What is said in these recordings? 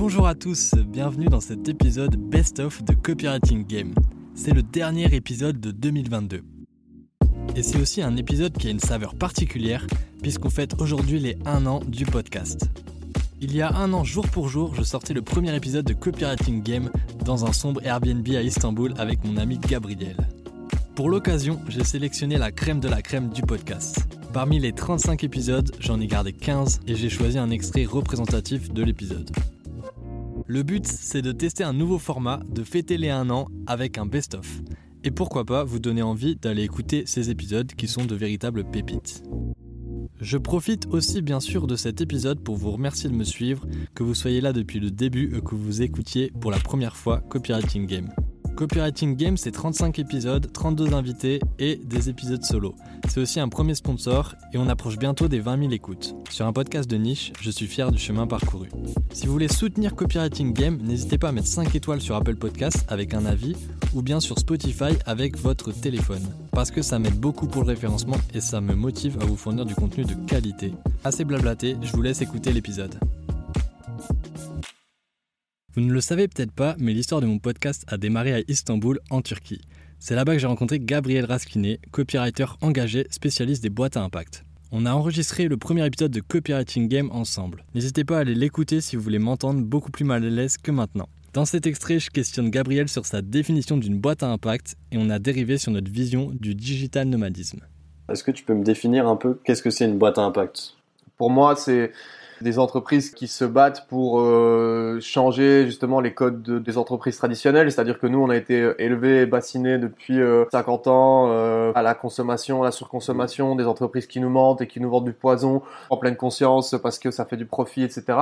Bonjour à tous, bienvenue dans cet épisode Best of de Copywriting Game. C'est le dernier épisode de 2022. Et c'est aussi un épisode qui a une saveur particulière puisqu'on fête aujourd'hui les 1 an du podcast. Il y a un an, jour pour jour, je sortais le premier épisode de Copywriting Game dans un sombre Airbnb à Istanbul avec mon ami Gabriel. Pour l'occasion, j'ai sélectionné la crème de la crème du podcast. Parmi les 35 épisodes, j'en ai gardé 15 et j'ai choisi un extrait représentatif de l'épisode. Le but, c'est de tester un nouveau format, de fêter les 1 an avec un best-of. Et pourquoi pas vous donner envie d'aller écouter ces épisodes qui sont de véritables pépites. Je profite aussi bien sûr de cet épisode pour vous remercier de me suivre, que vous soyez là depuis le début ou que vous écoutiez pour la première fois Copywriting Game. Copywriting Game, c'est 35 épisodes, 32 invités et des épisodes solo. C'est aussi un premier sponsor et on approche bientôt des 20 000 écoutes. Sur un podcast de niche, je suis fier du chemin parcouru. Si vous voulez soutenir Copywriting Game, n'hésitez pas à mettre 5 étoiles sur Apple Podcasts avec un avis ou bien sur Spotify avec votre téléphone. Parce que ça m'aide beaucoup pour le référencement et ça me motive à vous fournir du contenu de qualité. Assez blablaté, je vous laisse écouter l'épisode. Vous ne le savez peut-être pas, mais l'histoire de mon podcast a démarré à Istanbul, en Turquie. C'est là-bas que j'ai rencontré Gabriel Raskiné, copywriter engagé, spécialiste des boîtes à impact. On a enregistré le premier épisode de Copywriting Game ensemble. N'hésitez pas à aller l'écouter si vous voulez m'entendre beaucoup plus mal à l'aise que maintenant. Dans cet extrait, je questionne Gabriel sur sa définition d'une boîte à impact et on a dérivé sur notre vision du digital nomadisme. Est-ce que tu peux me définir un peu qu'est-ce que c'est une boîte à impact? Pour moi, c'est des entreprises qui se battent pour euh, changer justement les codes des entreprises traditionnelles. C'est-à-dire que nous, on a été élevés et bassinés depuis 50 euh, ans euh, à la consommation, à la surconsommation, des entreprises qui nous mentent et qui nous vendent du poison en pleine conscience parce que ça fait du profit, etc.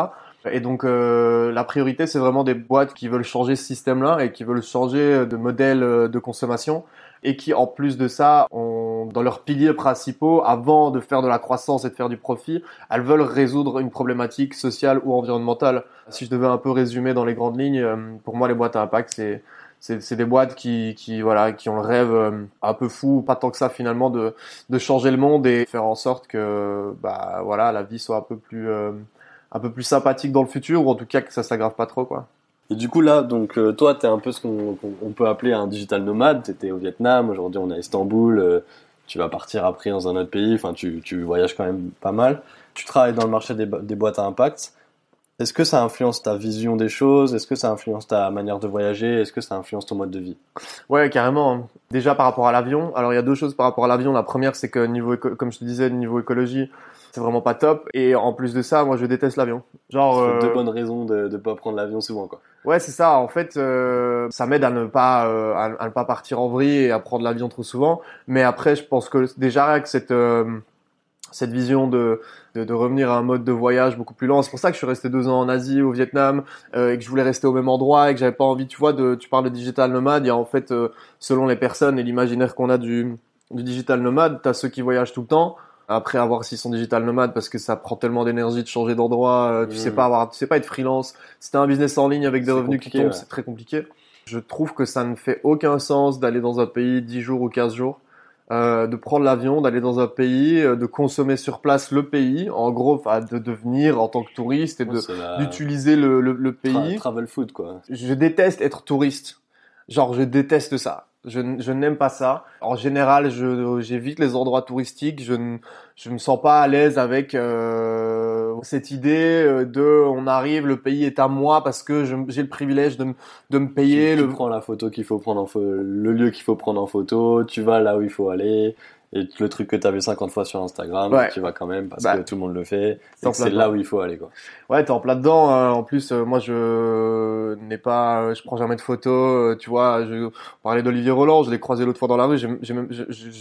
Et donc la priorité, c'est vraiment des boîtes qui veulent changer ce système-là et qui veulent changer de modèle de consommation et qui en plus de ça ont dans leurs piliers principaux avant de faire de la croissance et de faire du profit, elles veulent résoudre une problématique sociale ou environnementale. Si je devais un peu résumer dans les grandes lignes, euh, pour moi les boîtes à impact c'est c'est des boîtes qui, qui voilà qui ont le rêve euh, un peu fou pas tant que ça finalement de, de changer le monde et faire en sorte que bah voilà la vie soit un peu plus euh, un peu plus sympathique dans le futur ou en tout cas que ça s'aggrave pas trop quoi. Et du coup là, donc euh, toi, tu es un peu ce qu'on peut appeler un digital nomade. Tu étais au Vietnam, aujourd'hui on est à Istanbul, euh, tu vas partir après dans un autre pays, enfin tu, tu, voyages quand même pas mal. Tu travailles dans le marché des, des boîtes à impact. Est-ce que ça influence ta vision des choses? Est-ce que ça influence ta manière de voyager? Est-ce que ça influence ton mode de vie? Ouais, carrément. Déjà par rapport à l'avion. Alors il y a deux choses par rapport à l'avion. La première, c'est que niveau, comme je te disais, niveau écologie, c'est vraiment pas top. Et en plus de ça, moi, je déteste l'avion. Genre euh... deux bonnes raisons de ne pas prendre l'avion souvent, quoi. Ouais, c'est ça. En fait, euh, ça m'aide à ne pas euh, à, ne pas partir en vrille et à prendre l'avion trop souvent. Mais après, je pense que déjà avec cette euh, cette vision de, de, de, revenir à un mode de voyage beaucoup plus lent. C'est pour ça que je suis resté deux ans en Asie, au Vietnam, euh, et que je voulais rester au même endroit et que j'avais pas envie, tu vois, de, tu parles de digital nomade. Il y a en fait, selon les personnes et l'imaginaire qu'on a du, du digital nomade, t'as ceux qui voyagent tout le temps, après avoir s'ils sont digital nomades parce que ça prend tellement d'énergie de changer d'endroit, euh, tu sais mmh. pas avoir, tu sais pas être freelance. Si t'as un business en ligne avec des revenus qui tombent, c'est très compliqué. Je trouve que ça ne fait aucun sens d'aller dans un pays 10 jours ou 15 jours, euh, de prendre l'avion, d'aller dans un pays, euh, de consommer sur place le pays, en gros, de devenir en tant que touriste et de d'utiliser le, le, le, pays. travel food quoi. Je déteste être touriste. Genre, je déteste ça. Je, je n'aime pas ça. En général, je, j'évite les endroits touristiques. Je ne je me sens pas à l'aise avec euh, cette idée euh, de on arrive, le pays est à moi parce que j'ai le privilège de, de me payer. Tu, le... prends la photo qu'il faut prendre en photo, le lieu qu'il faut prendre en photo. Tu vas là où il faut aller. Et le truc que tu as vu 50 fois sur Instagram, tu vas quand même parce bah, que tout le monde le fait. C'est là où il faut aller quoi. Ouais, t'es en plein dedans. Hein. En plus, euh, moi je n'ai pas, je prends jamais de photos. Euh, tu vois, je parlais d'Olivier Roland, je l'ai croisé l'autre fois dans la rue. J'ai même,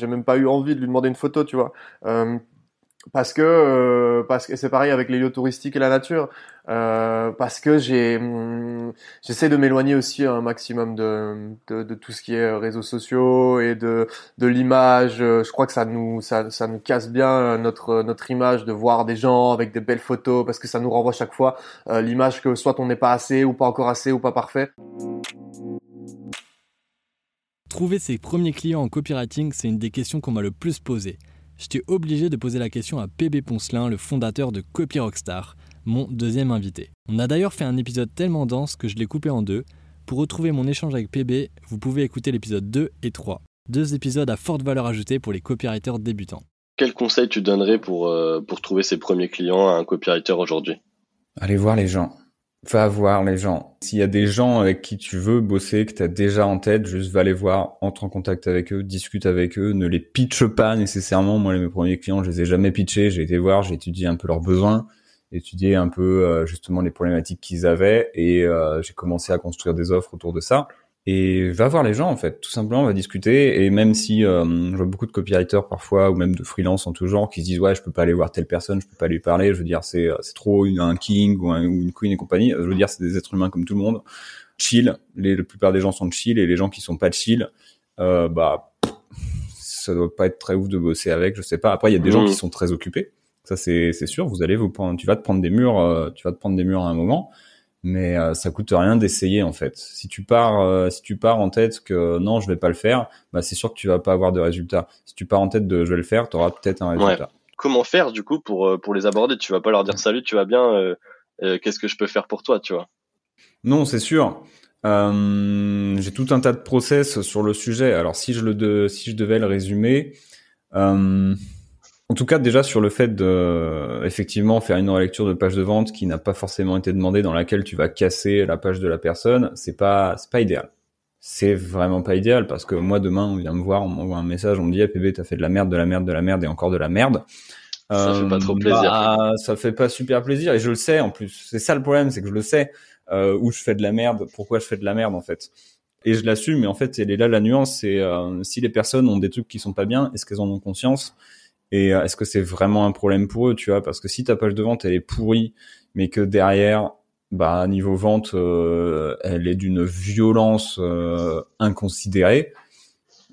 même pas eu envie de lui demander une photo, tu vois. Euh, parce que euh, parce que c'est pareil avec les lieux touristiques et la nature. Euh, parce que j'ai hum, j'essaie de m'éloigner aussi un maximum de, de, de tout ce qui est réseaux sociaux et de de l'image. Je crois que ça nous ça, ça nous casse bien notre notre image de voir des gens avec des belles photos parce que ça nous renvoie chaque fois euh, l'image que soit on n'est pas assez ou pas encore assez ou pas parfait. Trouver ses premiers clients en copywriting, c'est une des questions qu'on m'a le plus posées j'étais obligé de poser la question à PB Poncelin, le fondateur de Copy Rockstar. mon deuxième invité. On a d'ailleurs fait un épisode tellement dense que je l'ai coupé en deux. Pour retrouver mon échange avec PB, vous pouvez écouter l'épisode 2 et 3. Deux épisodes à forte valeur ajoutée pour les copywriters débutants. Quel conseil tu donnerais pour, euh, pour trouver ses premiers clients à un copywriter aujourd'hui? Allez voir les gens. Va voir les gens. S'il y a des gens avec qui tu veux bosser, que tu as déjà en tête, juste va les voir, entre en contact avec eux, discute avec eux, ne les pitche pas nécessairement. Moi, mes premiers clients, je les ai jamais pitchés. J'ai été voir, j'ai étudié un peu leurs besoins, étudié un peu euh, justement les problématiques qu'ils avaient et euh, j'ai commencé à construire des offres autour de ça et va voir les gens en fait tout simplement on va discuter. Et même si euh, je vois beaucoup de copywriters parfois ou même de freelance en tout genre qui se disent ouais je peux pas aller voir telle personne je peux pas lui parler. Je veux dire c'est c'est trop une, un king ou, une queen et compagnie. Je veux dire c'est des êtres humains comme tout le monde. Chill. Les la plupart des gens sont chill. Et les gens qui sont pas chill euh, bah ça doit pas être très ouf de bosser avec je sais pas. Après il y a des gens mmh. qui sont très occupés. Ça c'est c'est sûr. Vous allez vous prendre tu vas te prendre des murs euh, tu vas te prendre des murs à un moment mais euh, ça coûte rien d'essayer en fait. Si tu pars, euh, si tu pars en tête que non, je vais pas le faire, bah c'est sûr que tu vas pas avoir de résultat. Si tu pars en tête de je vais le faire, tu auras peut-être un résultat. Comment faire du coup pour euh, pour les aborder? Tu vas pas leur dire salut, tu vas bien, qu'est-ce que je peux faire pour toi, tu vois? Non, c'est sûr. J'ai tout un tas de process sur le sujet. Alors si je le de, si je devais le résumer. En tout cas, déjà sur le fait de effectivement faire une relecture de page de vente qui n'a pas forcément été demandée, dans laquelle tu vas casser la page de la personne, c'est pas c'est pas idéal. C'est vraiment pas idéal parce que moi demain on vient me voir, on m'envoie un message, on me dit ah, PB t'as fait de la merde, de la merde, de la merde et encore de la merde. Ça fait pas trop euh, plaisir. Bah, ça fait pas super plaisir et je le sais en plus. C'est ça le problème, c'est que je le sais euh, où je fais de la merde, pourquoi je fais de la merde en fait. Et je l'assume, mais en fait, elle est là la nuance, c'est euh, si les personnes ont des trucs qui sont pas bien, est-ce qu'elles en ont conscience et euh, est-ce que c'est vraiment un problème pour eux, tu vois? Parce que si ta page de vente elle est pourrie, mais que derrière, bah niveau vente, euh, elle est d'une violence euh, inconsidérée,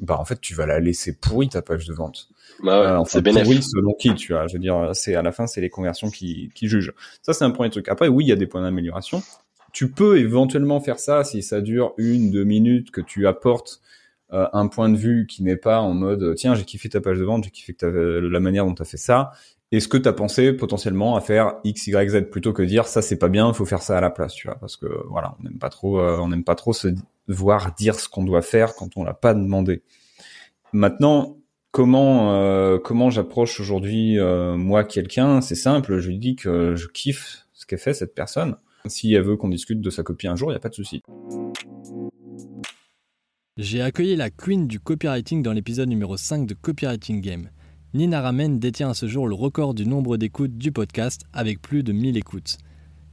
bah en fait tu vas la laisser pourrie ta page de vente. Bah ouais, c'est pourrie selon qui, tu vois? Je veux dire, c'est à la fin c'est les conversions qui, qui jugent. Ça c'est un premier truc. Après oui, il y a des points d'amélioration. Tu peux éventuellement faire ça si ça dure une, deux minutes, que tu apportes euh, un point de vue qui n'est pas en mode tiens j'ai kiffé ta page de vente, j'ai kiffé la manière dont tu as fait ça. Est-ce que tu as pensé potentiellement à faire X, Y, Z plutôt que dire ça c'est pas bien, il faut faire ça à la place, tu vois Parce que voilà, on n'aime pas trop, euh, on n'aime pas trop se voir dire ce qu'on doit faire quand on l'a pas demandé. Maintenant, comment euh, comment j'approche aujourd'hui moi quelqu'un? C'est simple, je lui dis que je kiffe ce qu'elle fait cette personne. Si elle veut qu'on discute de sa copie un jour, il y a pas de souci. J'ai accueilli la queen du copywriting dans l'épisode numéro 5 de Copywriting Game. Nina Ramen détient à ce jour le record du nombre d'écoutes du podcast avec plus de 1000 écoutes.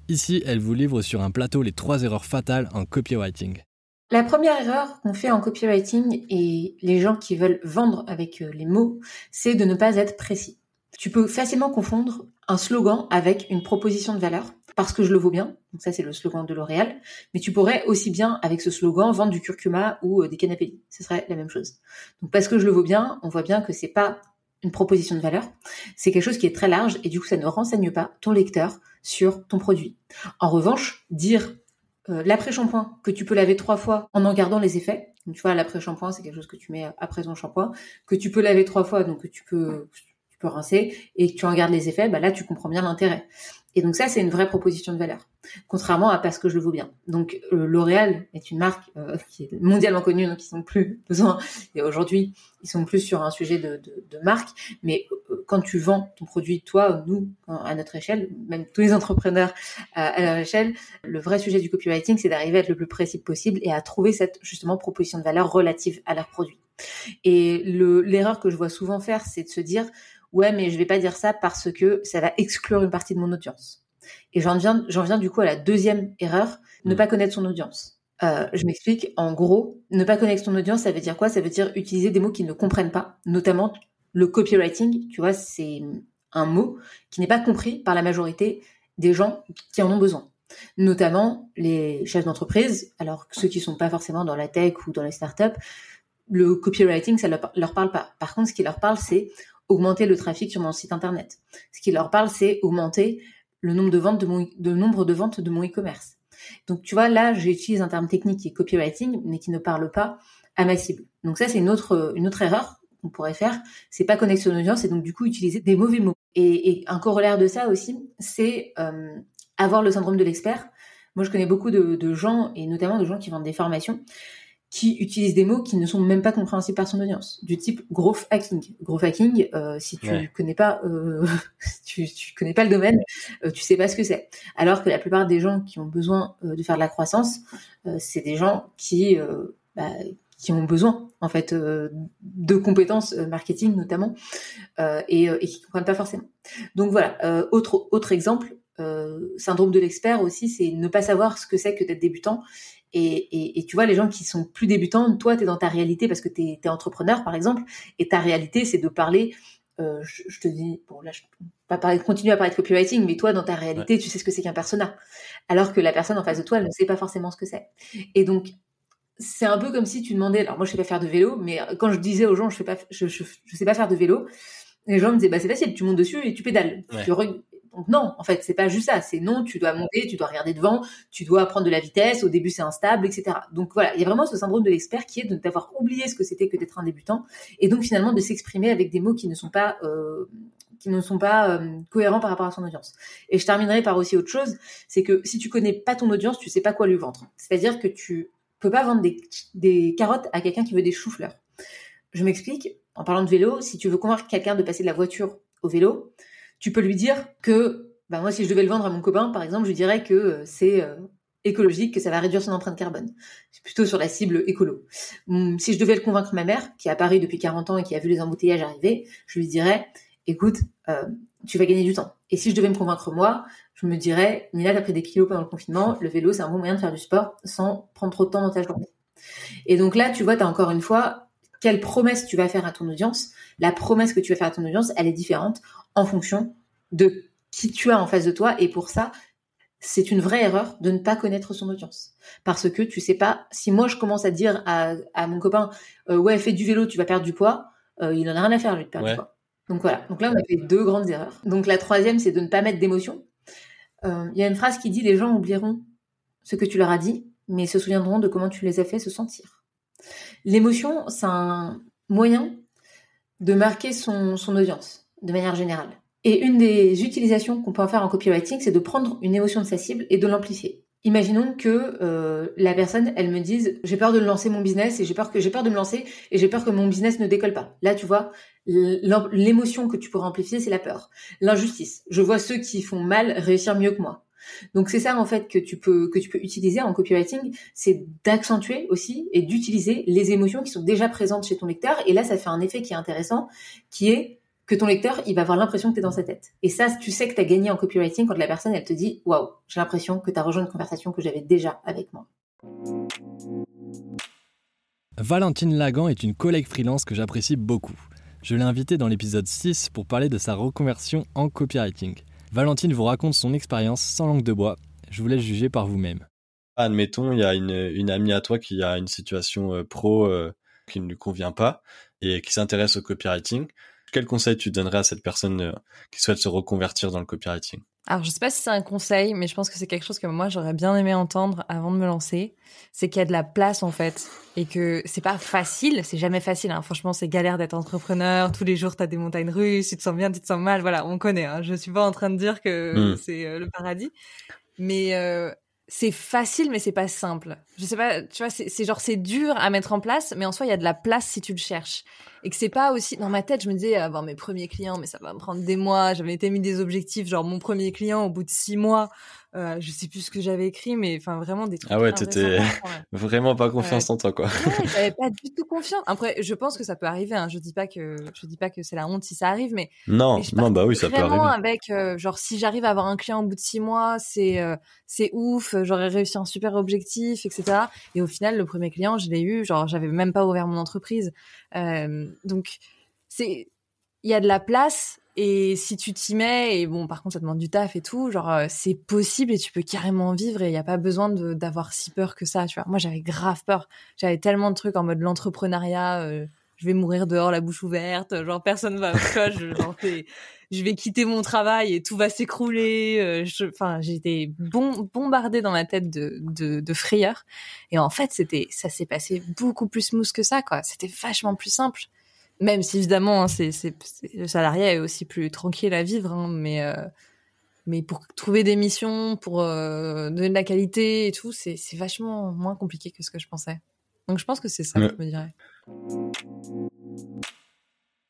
Ici, elle vous livre sur un plateau les trois erreurs fatales en copywriting. La première erreur qu'on fait en copywriting et les gens qui veulent vendre avec euh, les mots, c'est de ne pas être précis. Tu peux facilement confondre un slogan avec une proposition de valeur parce que je le vaux bien. Donc ça, c'est le slogan de L'Oréal. Mais tu pourrais aussi bien, avec ce slogan, vendre du curcuma ou euh, des canapés. Ce serait la même chose. Donc parce que je le vaux bien, on voit bien que c'est pas une proposition de valeur. C'est quelque chose qui est très large et du coup, ça ne renseigne pas ton lecteur sur ton produit. En revanche, dire euh, l'après-shampoing que tu peux laver trois fois en en gardant les effets. Donc, tu vois, l'après-shampoing, c'est quelque chose que tu mets après ton shampoing, que tu peux laver trois fois, donc que tu peux, rincer et tu en gardes les effets. Bah là, tu comprends bien l'intérêt. Et donc ça, c'est une vraie proposition de valeur, contrairement à parce que je le vaux bien. Donc euh, L'Oréal est une marque euh, qui est mondialement connue, donc ils sont plus besoin. Et aujourd'hui, ils sont plus sur un sujet de, de, de marque. Mais euh, quand tu vends ton produit, toi, nous, à notre échelle, même tous les entrepreneurs à leur échelle, le vrai sujet du copywriting, c'est d'arriver à être le plus précis possible et à trouver cette justement proposition de valeur relative à leur produit. Et l'erreur que je vois souvent faire, c'est de se dire ouais, mais je vais pas dire ça parce que ça va exclure une partie de mon audience. Et j'en viens, j'en viens du coup à la deuxième erreur, ne mm. pas connaître son audience. Euh, je m'explique. En gros, ne pas connaître son audience, ça veut dire quoi? Ça veut dire utiliser des mots qu'ils ne comprennent pas, notamment le copywriting. Tu vois, c'est un mot qui n'est pas compris par la majorité des gens qui en ont besoin. Notamment les chefs d'entreprise, alors ceux qui sont pas forcément dans la tech ou dans les startups, le copywriting, ça leur, leur parle pas. Par contre, ce qui leur parle, c'est augmenter le trafic sur mon site internet. Ce qui leur parle, c'est augmenter le nombre de ventes de mon, nombre de ventes de mon e-commerce. Donc tu vois, là, j'utilise un terme technique qui est copywriting, mais qui ne parle pas à ma cible. Donc ça, c'est une autre, erreur qu'on pourrait faire. C'est pas connaître son audience et donc du coup utiliser des mauvais mots. Et, un corollaire de ça aussi, c'est euh, avoir le syndrome de l'expert. Moi, je connais beaucoup de, gens, et notamment de gens qui vendent des formations, qui utilisent des mots qui ne sont même pas compréhensibles par son audience, du type growth hacking. Growth hacking, euh, si tu connais pas, euh, tu, tu connais pas le domaine, euh, tu sais pas ce que c'est. Alors que la plupart des gens qui ont besoin euh, de faire de la croissance, euh, c'est des gens qui bah, qui ont besoin en fait de compétences marketing notamment et, et qui comprennent pas forcément. Donc voilà, autre autre exemple, syndrome de l'expert aussi, c'est ne pas savoir ce que c'est que d'être débutant et, et, tu vois, les gens qui sont plus débutants, toi, tu es dans ta réalité parce que tu es, entrepreneur, par exemple, et ta réalité, c'est de parler, euh, je, te dis, bon, là, je pas parler, continuer à parler de copywriting, mais toi, dans ta réalité, tu sais ce que c'est qu'un persona. Alors que la personne en face de toi, elle ne sait pas forcément ce que c'est. Et donc, c'est un peu comme si tu demandais, alors moi, je sais pas faire de vélo, mais quand je disais aux gens, je pas, je, je, sais pas faire de vélo, les gens me disaient, bah, c'est facile, tu montes dessus et tu pédales. Tu, donc non, en fait, c'est pas juste ça. C'est non, tu dois monter, tu dois regarder devant, tu dois prendre de la vitesse. Au début, c'est instable, etc. Donc voilà, il y a vraiment ce syndrome de l'expert qui est de d'avoir oublié ce que c'était que d'être un débutant et donc finalement de s'exprimer avec des mots qui ne sont pas euh, euh, cohérents par rapport à son audience. Et je terminerai par aussi autre chose, c'est que si tu connais pas ton audience, tu sais pas quoi lui vendre. C'est-à-dire que tu peux pas vendre des, des carottes à quelqu'un qui veut des choux-fleurs. Je m'explique. En parlant de vélo, si tu veux convaincre quelqu'un de passer de la voiture au vélo, tu peux lui dire que, bah moi, si je devais le vendre à mon copain, par exemple, je dirais que euh, c'est euh, écologique, que ça va réduire son empreinte carbone. C'est plutôt sur la cible écolo. Hum, si je devais le convaincre ma mère, qui a Paris depuis 40 ans et qui a vu les embouteillages arriver, je lui dirais, écoute, euh, tu vas gagner du temps. Et si je devais me convaincre moi, je me dirais, Nina, t'as pris des kilos pendant le confinement, le vélo, c'est un bon moyen de faire du sport sans prendre trop de temps dans ta journée. Et donc là, tu vois, tu as encore une fois, quelle promesse tu vas faire à ton audience. La promesse que tu vas faire à ton audience, elle est différente en fonction de qui tu as en face de toi. Et pour ça, c'est une vraie erreur de ne pas connaître son audience. Parce que tu sais pas, si moi je commence à dire à, mon copain, euh, ouais, fais du vélo, tu vas perdre du poids, euh, il en a rien à faire, lui, de perdre du poids. Donc voilà. Donc là, on a fait deux grandes erreurs. Donc la troisième, c'est de ne pas mettre d'émotion. Euh, il y a une phrase qui dit, les gens oublieront ce que tu leur as dit, mais se souviendront de comment tu les as fait se sentir. L'émotion, c'est un moyen de marquer son, audience de manière générale. Et une des utilisations qu'on peut en faire en copywriting, c'est de prendre une émotion de sa cible et de l'amplifier. Imaginons que euh, la personne, elle me dise j'ai peur de lancer mon business et j'ai peur que j'ai peur de me lancer et j'ai peur que mon business ne décolle pas. Là, tu vois, l'émotion que tu pourrais amplifier, c'est la peur, l'injustice. Je vois ceux qui font mal réussir mieux que moi. Donc c'est ça en fait que tu peux que tu peux utiliser en copywriting, c'est d'accentuer aussi et d'utiliser les émotions qui sont déjà présentes chez ton lecteur et là ça fait un effet qui est intéressant qui est que ton lecteur, il va avoir l'impression que tu es dans sa tête. Et ça, tu sais que tu as gagné en copywriting quand la personne, elle te dit Waouh, j'ai l'impression que tu as rejoint une conversation que j'avais déjà avec moi. Valentine Lagan est une collègue freelance que j'apprécie beaucoup. Je l'ai invitée dans l'épisode 6 pour parler de sa reconversion en copywriting. Valentine vous raconte son expérience sans langue de bois. Je vous laisse juger par vous-même. Admettons, il y a une, amie à toi qui a une situation euh, pro euh, qui ne lui convient pas et qui s'intéresse au copywriting. Quel conseil tu donnerais à cette personne euh, qui souhaite se reconvertir dans le copywriting? Alors, je sais pas si c'est un conseil, mais je pense que c'est quelque chose que moi j'aurais bien aimé entendre avant de me lancer. C'est qu'il y a de la place en fait, et que c'est pas facile, c'est jamais facile. Hein. Franchement, c'est galère d'être entrepreneur. Tous les jours, t'as des montagnes russes, tu te sens bien, tu te sens mal. Voilà, on connaît. Hein. Je suis pas en train de dire que hmm. c'est euh, le paradis, mais euh, c'est facile, mais c'est pas simple. Je sais pas, tu vois, c'est genre c'est dur à mettre en place, mais en soi, il y a de la place si tu le cherches. Et que c'est pas aussi. Dans ma tête, je me disais avoir mes premiers clients, mais ça va me prendre des mois. J'avais été mis des objectifs, genre mon premier client au bout de six mois. Euh, je sais plus ce que j'avais écrit, mais enfin vraiment des trucs. Ah ouais, t'étais vraiment pas confiance en toi, quoi. Ouais, j'avais pas du tout confiance. Après, je pense que ça peut arriver. Hein. Je dis pas que je dis pas que c'est la honte si ça arrive, mais non, non, bah oui, ça peut arriver. Avec euh, genre si j'arrive à avoir un client au bout de six mois, c'est euh, c'est ouf. J'aurais réussi un super objectif, etc. Et au final, le premier client, je l'ai eu. Genre, j'avais même pas ouvert mon entreprise. Euh, donc c'est il y a de la place et si tu t'y mets, et bon, par contre, ça demande du taf et tout, genre, euh, c'est possible et tu peux carrément vivre et il n'y a pas besoin d'avoir si peur que ça, tu vois. Moi, j'avais grave peur. J'avais tellement de trucs en mode l'entrepreneuriat, euh, je vais mourir dehors la bouche ouverte, genre, personne va me je, je vais quitter mon travail et tout va s'écrouler. Euh, enfin, j'étais bon, bombardée dans ma tête de, de, de frayeur. Et en fait, c'était, ça s'est passé beaucoup plus smooth que ça, quoi. C'était vachement plus simple. Même si évidemment, hein, c'est, c'est, le salariat est aussi plus tranquille à vivre, hein, mais euh, mais pour trouver des missions, pour euh, donner de la qualité et tout, c'est, c'est vachement moins compliqué que ce que je pensais. Donc je pense que c'est ça que je me dirais.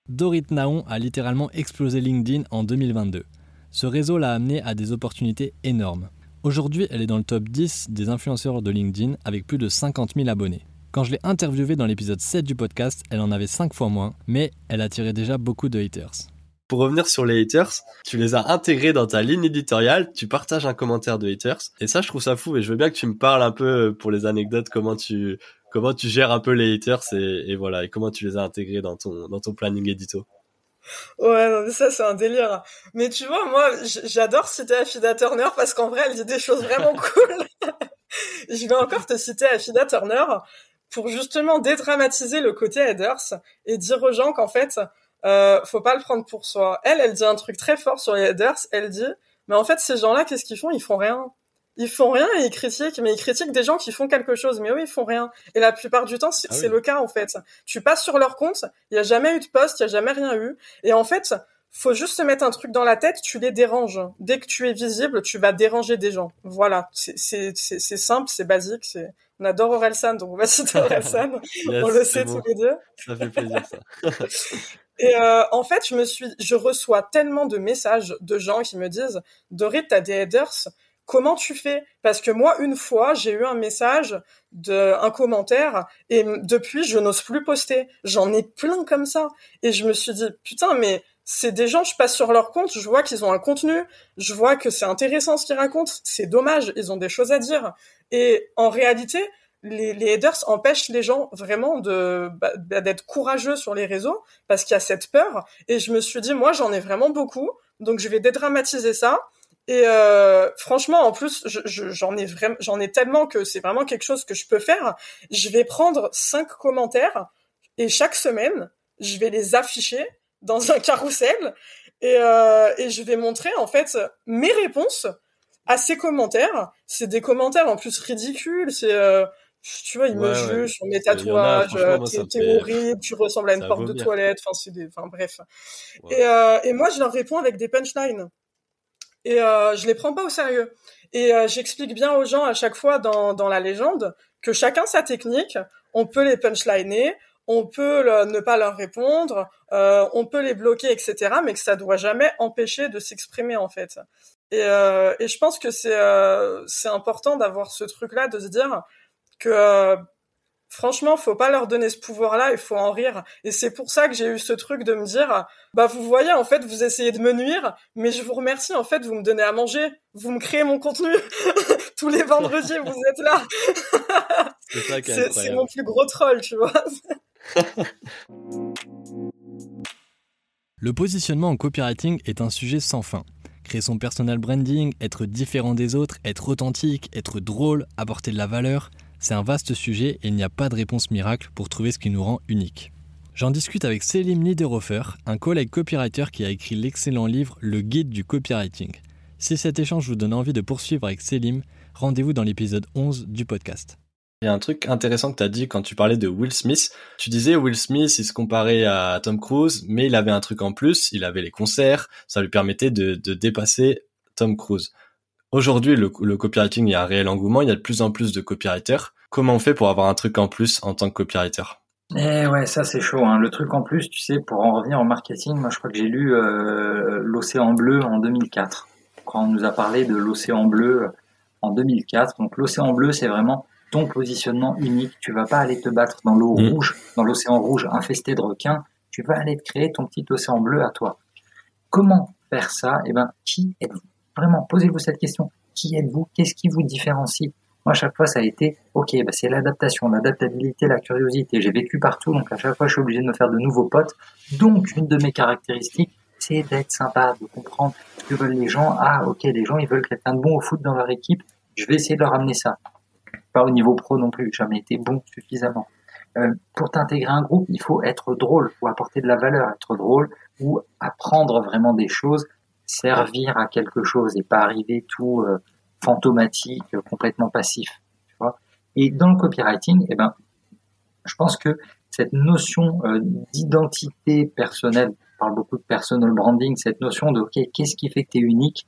Dorit Naon a littéralement explosé LinkedIn en 2022. Ce réseau l'a amené à des opportunités énormes. Aujourd'hui, elle est dans le top 10 des influenceurs de LinkedIn avec plus de 50 000 abonnés. Quand je l'ai interviewée dans l'épisode 7 du podcast, elle en avait 5 fois moins, mais elle attirait déjà beaucoup de haters. Pour revenir sur les haters, tu les as intégrés dans ta ligne éditoriale, tu partages un commentaire de haters, et ça je trouve ça fou, et je veux bien que tu me parles un peu pour les anecdotes, comment tu, comment tu gères un peu les haters, et, voilà, et comment tu les as intégrés dans ton, dans ton planning édito. Ouais, non, mais ça, c'est un délire. Mais tu vois, moi, j'adore citer Afida Turner parce qu'en vrai, elle dit des choses vraiment cool. je vais encore te citer Afida Turner pour justement dédramatiser le côté headers et dire aux gens qu'en fait, euh, faut pas le prendre pour soi. Elle, elle dit un truc très fort sur les headers. Elle dit, mais en fait, ces gens-là, qu'est-ce qu'ils font? Ils font rien. Ils font rien et ils critiquent, mais ils critiquent des gens qui font quelque chose. Mais oui, ils font rien. Et la plupart du temps, c'est ah le cas en fait. Tu passes sur leur compte, il y a jamais eu de poste, il y a jamais rien eu. Et en fait, faut juste se mettre un truc dans la tête, tu les déranges. Dès que tu es visible, tu vas déranger des gens. Voilà, c'est simple, c'est basique, c'est on adore Orelsan, donc on va citer Orelsan. on le sait tous les deux. Ça fait plaisir, ça. Et euh, en fait, je me suis, je reçois tellement de messages de gens qui me disent, Dorit, t'as des headers, comment tu fais? Parce que moi, une fois, j'ai eu un message, de, un commentaire, et depuis, je n'ose plus poster. J'en ai plein comme ça. Et je me suis dit, putain, mais c'est des gens, je passe sur leur compte, je vois qu'ils ont un contenu, je vois que c'est intéressant ce qu'ils racontent, c'est dommage, ils ont des choses à dire. Et en réalité, les, les headers empêchent les gens vraiment de bah, d'être courageux sur les réseaux parce qu'il y a cette peur. Et je me suis dit, moi, j'en ai vraiment beaucoup, donc je vais dédramatiser ça. Et euh, franchement, en plus, j'en ai vraiment, j'en ai tellement que c'est vraiment quelque chose que je peux faire. Je vais prendre cinq commentaires et chaque semaine, je vais les afficher dans un carrousel et, euh, et je vais montrer en fait mes réponses à ces commentaires. C'est des commentaires en plus ridicules. C'est euh, tu vois, ils me jugent sur mes tatouages, t'es horrible, tu ressembles à une porte de toilette, enfin c'est des, enfin bref. Et, euh, et moi je leur réponds avec des punchlines et euh, je les prends pas au sérieux. Et euh, j'explique bien aux gens à chaque fois dans, dans la légende que chacun sa technique, on peut les punchliner, on peut ne pas leur répondre, euh, on peut les bloquer, etc. Mais que ça doit jamais empêcher de s'exprimer en fait. Et, euh, et je pense que c'est euh, c'est important d'avoir ce truc-là, de se dire que euh, franchement, faut pas leur donner ce pouvoir-là, il faut en rire. Et c'est pour ça que j'ai eu ce truc de me dire, bah vous voyez, en fait, vous essayez de me nuire, mais je vous remercie, en fait, vous me donnez à manger, vous me créez mon contenu. Tous les vendredis, vous êtes là. c'est mon plus gros troll, tu vois. Le positionnement en copywriting est un sujet sans fin. Créer son personal branding, être différent des autres, être authentique, être drôle, apporter de la valeur, c'est un vaste sujet et il n'y a pas de réponse miracle pour trouver ce qui nous rend unique. J'en discute avec Selim Niederhofer, un collègue copywriter qui a écrit l'excellent livre Le guide du copywriting. Si cet échange vous donne envie de poursuivre avec Selim, rendez-vous dans l'épisode 11 du podcast. Il y a un truc intéressant que tu as dit quand tu parlais de Will Smith. Tu disais Will Smith, il se comparait à Tom Cruise, mais il avait un truc en plus, il avait les concerts, ça lui permettait de, dépasser Tom Cruise. Aujourd'hui, le, copywriting, il y a un réel engouement, il y a de plus en plus de copywriters. Comment on fait pour avoir un truc en plus en tant que copywriter? Eh ouais, ça c'est chaud. Hein. Le truc en plus, tu sais, pour en revenir au marketing, moi je crois que j'ai lu euh, L'Océan Bleu en 2004, quand on nous a parlé de l'Océan Bleu en 2004. Donc l'Océan Bleu, c'est vraiment ton positionnement unique. Tu vas pas aller te battre dans l'eau mm. rouge, dans l'océan rouge infesté de requins. Tu vas aller te créer ton petit océan bleu à toi. Comment faire ça? Eh ben, qui êtes-vous? Vraiment, posez-vous cette question. Qui êtes-vous? Qu'est-ce qui vous différencie? Moi, à chaque fois, ça a été, ok, bah, c'est l'adaptation, l'adaptabilité, la curiosité. J'ai vécu partout, donc à chaque fois, je suis obligé de me faire de nouveaux potes. Donc, une de mes caractéristiques, c'est d'être sympa, de comprendre ce que veulent les gens. Ah, ok, les gens, ils veulent quelqu'un de bon au foot dans leur équipe. Je vais essayer de leur amener ça pas au niveau pro non plus, jamais été bon suffisamment. Euh, pour t'intégrer un groupe, il faut être drôle, ou apporter de la valeur, être drôle, ou apprendre vraiment des choses, servir à quelque chose et pas arriver tout euh, fantomatique, complètement passif. Tu vois et dans le copywriting, eh ben, je pense que cette notion euh, d'identité personnelle. On parle beaucoup de personal branding, cette notion de, OK, qu'est-ce qui fait que tu unique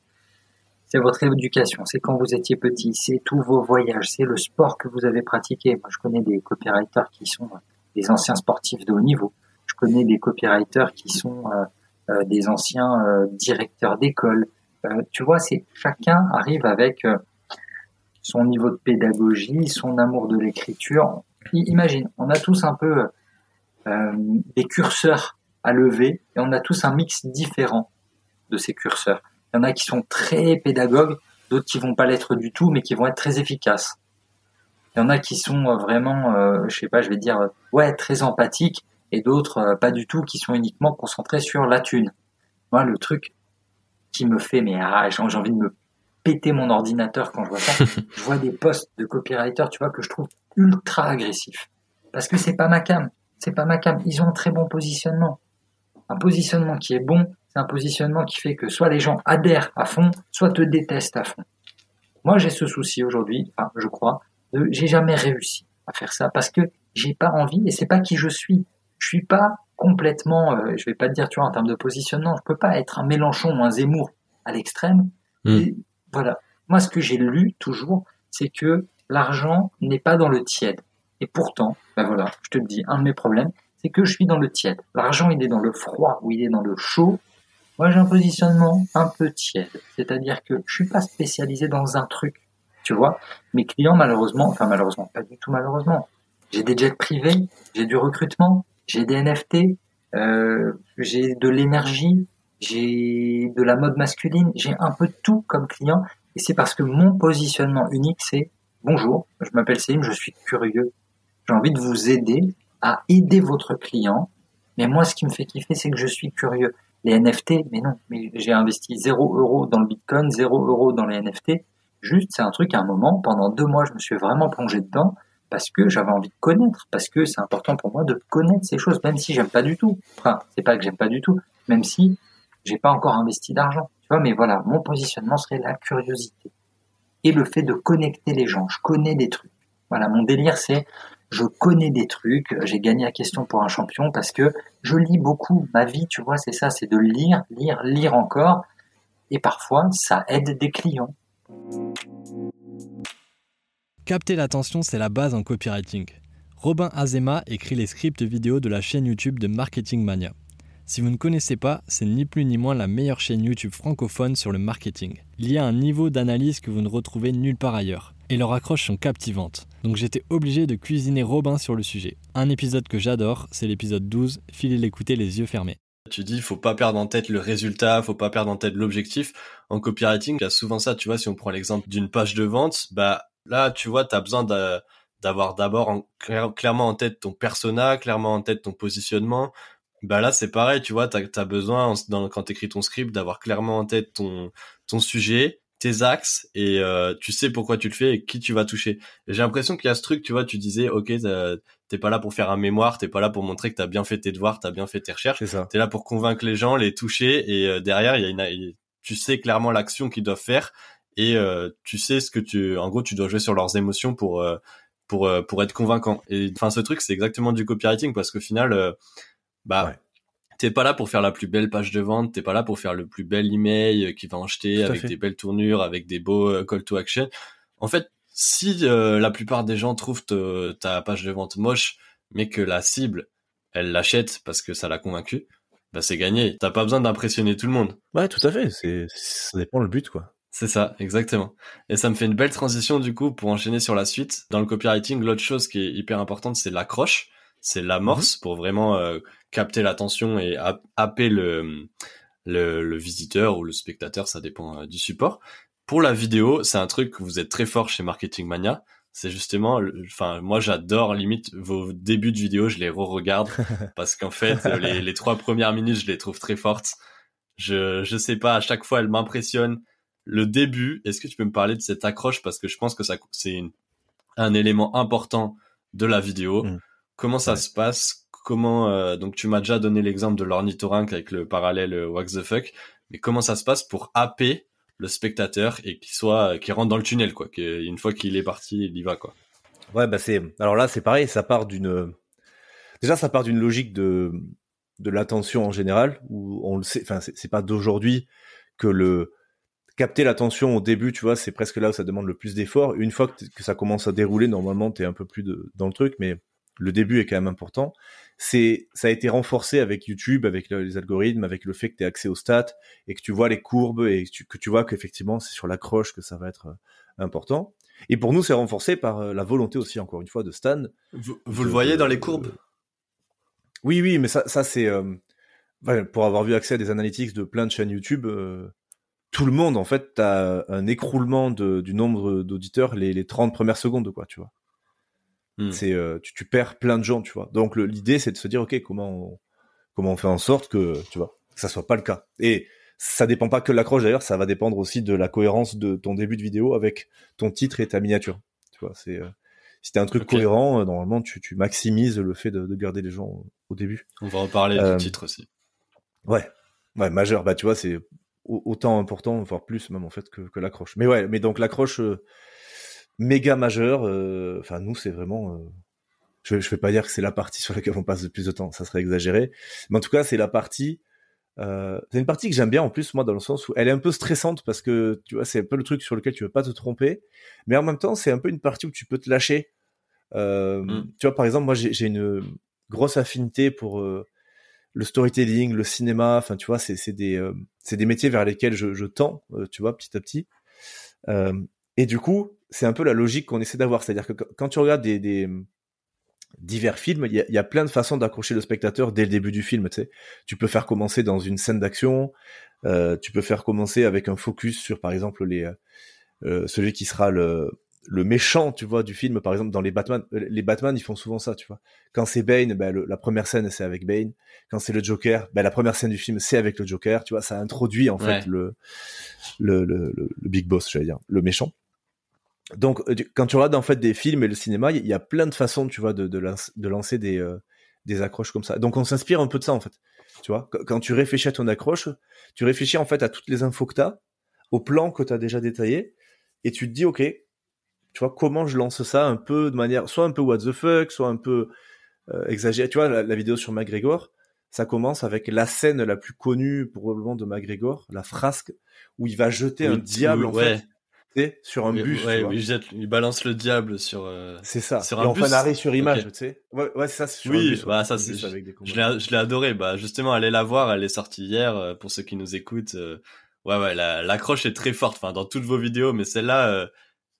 c'est votre éducation, c'est quand vous étiez petit, c'est tous vos voyages, c'est le sport que vous avez pratiqué. Moi, je connais des copywriters qui sont des anciens sportifs de haut niveau. Je connais des copywriters qui sont euh, euh, des anciens euh, directeurs d'école. tu vois, c'est chacun arrive avec son niveau de pédagogie, son amour de l'écriture. Imagine, on a tous un peu des curseurs à lever et on a tous un mix différent de ces curseurs. Il y en a qui sont très pédagogues, d'autres qui vont pas l'être du tout, mais qui vont être très efficaces. Il y en a qui sont euh, vraiment, euh, je sais pas, je vais dire, euh, ouais, très empathiques, et d'autres euh, pas du tout, qui sont uniquement concentrés sur la thune. Moi, le truc qui me fait, mais ah, j'ai envie de me péter mon ordinateur quand je vois ça. je vois des posts de copywriters, tu vois, que je trouve ultra agressifs. Parce que c'est pas ma cam. C'est pas ma cam. Ils ont un très bon positionnement. Un positionnement qui est bon, c'est un positionnement qui fait que soit les gens adhèrent à fond, soit te détestent à fond. Moi, j'ai ce souci aujourd'hui, enfin, je crois, de j'ai jamais réussi à faire ça parce que j'ai pas envie et c'est pas qui je suis. Je suis pas complètement, euh, je vais pas te dire, tu vois, en termes de positionnement, je peux pas être un Mélenchon ou un Zemmour à l'extrême. Hmm. Voilà. Moi, ce que j'ai lu toujours, c'est que l'argent n'est pas dans le tiède. Et pourtant, ben voilà, je te le dis, un de mes problèmes, c'est que je suis dans le tiède. L'argent, il est dans le froid ou il est dans le chaud. Moi, j'ai un positionnement un peu tiède. C'est-à-dire que je suis pas spécialisé dans un truc. Tu vois, mes clients, malheureusement, enfin, malheureusement, pas du tout malheureusement. J'ai des jets privés, j'ai du recrutement, j'ai des NFT, euh, j'ai de l'énergie, j'ai de la mode masculine, j'ai un peu tout comme client. Et c'est parce que mon positionnement unique, c'est bonjour, je m'appelle Céline, je suis curieux. J'ai envie de vous aider à aider votre client. Mais moi, ce qui me fait kiffer, c'est que je suis curieux les NFT, mais non, mais j'ai investi 0 euros dans le Bitcoin, 0 euros dans les NFT. Juste, c'est un truc à un moment, pendant deux mois, je me suis vraiment plongé dedans parce que j'avais envie de connaître, parce que c'est important pour moi de connaître ces choses, même si j'aime pas du tout. Enfin, c'est pas que j'aime pas du tout, même si j'ai pas encore investi d'argent. Tu vois, mais voilà, mon positionnement serait la curiosité et le fait de connecter les gens. Je connais des trucs. Voilà, mon délire, c'est je connais des trucs, j'ai gagné la question pour un champion parce que je lis beaucoup. Ma vie, tu vois, c'est ça, c'est de lire, lire, lire encore. Et parfois, ça aide des clients. Capter l'attention, c'est la base en copywriting. Robin Azema écrit les scripts vidéo de la chaîne YouTube de Marketing Mania. Si vous ne connaissez pas, c'est ni plus ni moins la meilleure chaîne YouTube francophone sur le marketing. Il y a un niveau d'analyse que vous ne retrouvez nulle part ailleurs et leurs accroches sont captivantes. Donc j'étais obligé de cuisiner Robin sur le sujet. Un épisode que j'adore, c'est l'épisode 12, filez l'écouter les yeux fermés. Tu dis, faut pas perdre en tête le résultat, faut pas perdre en tête l'objectif. En copywriting, il y a souvent ça, tu vois, si on prend l'exemple d'une page de vente, bah là, tu vois, tu as besoin d'avoir d'abord clairement en tête ton persona, clairement en tête ton positionnement. Bah là, c'est pareil, tu vois, tu as, besoin, dans, quand tu écris ton script, d'avoir clairement en tête ton sujet, tes axes et euh, tu sais pourquoi tu le fais et qui tu vas toucher. J'ai l'impression qu'il y a ce truc, tu vois, tu disais, ok, t'es pas là pour faire un mémoire, t'es pas là pour montrer que t'as bien fait tes devoirs, t'as bien fait tes recherches. T'es là pour convaincre les gens, les toucher et euh, derrière, il y a une, tu sais clairement l'action qu'ils doivent faire et euh, tu sais ce que tu, en gros, tu dois jouer sur leurs émotions pour pour pour être convaincant. Et enfin, ce truc, c'est exactement du copywriting parce qu'au final, bah t'es pas là pour faire la plus belle page de vente, t'es pas là pour faire le plus bel email qui va en jeter avec des belles tournures, avec des beaux euh, call to action. En fait, si euh, la plupart des gens trouvent ta page de vente moche, mais que la cible, elle l'achète parce que ça l'a convaincu, bah c'est gagné. T'as pas besoin d'impressionner tout le monde. Ouais, tout à fait. C'est, ça dépend le but, quoi. C'est ça, exactement. Et ça me fait une belle transition du coup pour enchaîner sur la suite. Dans le copywriting, l'autre chose qui est hyper importante, c'est l'accroche c'est l'amorce mhm. pour vraiment euh, capter l'attention et happer le, le, visiteur ou le spectateur, ça dépend euh, du support. Pour la vidéo, c'est un truc que vous êtes très fort chez Marketing Mania. C'est justement, enfin, moi j'adore limite vos débuts de vidéo, je les re-regarde parce qu'en fait, les, les, trois premières minutes, je les trouve très fortes. Je, je sais pas, à chaque fois, elles m'impressionnent. Le début, est-ce que tu peux me parler de cette accroche? Parce que je pense que ça, c'est un élément important de la vidéo. Mm. Comment ça se passe? Comment euh, donc tu m'as déjà donné l'exemple de l'ornithorynque avec le parallèle euh, Wax the fuck, mais comment ça se passe pour happer le spectateur et qu'il soit qu'il rentre dans le tunnel quoi, qu'une fois qu'il est parti, il y va quoi. Ouais bah c'est alors là c'est pareil, ça part d'une déjà ça part d'une logique de de l'attention en général où on le sait enfin c'est pas d'aujourd'hui que le capter l'attention au début tu vois c'est presque là où ça demande le plus d'efforts une fois que, que ça commence à dérouler normalement t'es un peu plus de, dans le truc mais le début est quand même important c'est ça a été renforcé avec YouTube avec le- les algorithmes avec le fait que tu accès aux stats et que tu vois les courbes et que tu, que tu vois qu'effectivement c'est sur l'accroche que ça va être euh, important et pour nous c'est renforcé par euh, la volonté aussi encore une fois de Stan Vous, vous le voyez dans les courbes? Oui, oui, mais ça, ça c'est euh, pour avoir vu accès à des analytics de plein de chaînes YouTube. euh, tout le monde, en fait, t'as un écroulement de, du nombre d'auditeurs les, les 30 premières secondes, quoi, tu vois. Hmm. C'est, euh, tu, tu perds plein de gens, tu vois. Donc l'idée, c'est de se dire, ok, comment on, comment on fait en sorte que, tu vois, que ça soit pas le cas. Et ça dépend pas que de l'accroche d'ailleurs, ça va dépendre aussi de la cohérence de ton début de vidéo avec ton titre et ta miniature. Tu vois, c'est euh, si t'as un truc cohérent, euh, normalement tu, tu maximises le fait de, de garder les gens au début. On va reparler Euh, du titre aussi. Ouais, ouais, majeur. Bah, tu vois, c'est au- autant important, voire plus même en fait que, que l'accroche. Mais ouais, mais donc l'accroche méga majeure. euh, Enfin, nous, c'est vraiment. euh, je, je vais pas dire que c'est la partie sur laquelle on passe le plus de temps, ça serait exagéré. Mais en tout cas, c'est la partie. Euh, c'est une partie que j'aime bien en plus moi dans le sens où elle est un peu stressante parce que tu vois c'est un peu le truc sur lequel tu veux pas te tromper mais en même temps c'est un peu une partie où tu peux te lâcher euh, Mm. tu vois par exemple moi j'ai une grosse affinité pour euh, le storytelling, le cinéma, enfin tu vois, c'est des euh, c'est des métiers vers lesquels je, je tends, tu vois, petit à petit. Euh, et du coup, c'est un peu la logique qu'on essaie d'avoir, c'est-à-dire que quand- tu regardes des, des divers films, il y a, il y a plein de façons d'accrocher le spectateur dès le début du film. Tu sais, tu peux faire commencer dans une scène d'action, euh, tu peux faire commencer avec un focus sur, par exemple, les euh, celui qui sera le le méchant, tu vois, du film, par exemple, dans les Batman, euh, les Batman, ils font souvent ça, tu vois. Quand c'est Bane, ben, le- la première scène, c'est avec Bane. Quand c'est le Joker, ben, la première scène du film, c'est avec le Joker, tu vois. Ça introduit, en Ouais. fait, le, le, le, le, le big boss, j'allais dire, le méchant. Donc, euh, quand tu regardes, en fait, des films et le cinéma, il y a plein de façons, tu vois, de, de, lance- de lancer des, euh, des accroches comme ça. Donc, on s'inspire un peu de ça, en fait. Tu vois, Qu- quand tu réfléchis à ton accroche, tu réfléchis, en fait, à toutes les infos que t'as, au plan que t'as déjà détaillé, et tu te dis, OK, tu vois, comment je lance ça un peu de manière, soit un peu what the fuck, soit un peu euh, exagéré. Tu vois, la, la vidéo sur McGregor, ça commence avec la scène la plus connue probablement de McGregor, la frasque, où il va jeter un diable, oui, en ouais. fait, tu sais, sur un bus. ouais, oui, il, jette- il balance le diable sur. euh, C'est ça. Sur et un fait bus un arrêt sur image, tu sais. Ouais, ouais, ça, sur un Oui, bus. bah ça Un c'est. Je l'ai, je l'ai adoré. Bah justement, allez la voir. Elle est sortie hier. euh, Pour ceux qui nous écoutent, euh, ouais, ouais, la- l'accroche est très forte. Enfin, dans toutes vos vidéos, mais celle-là, euh,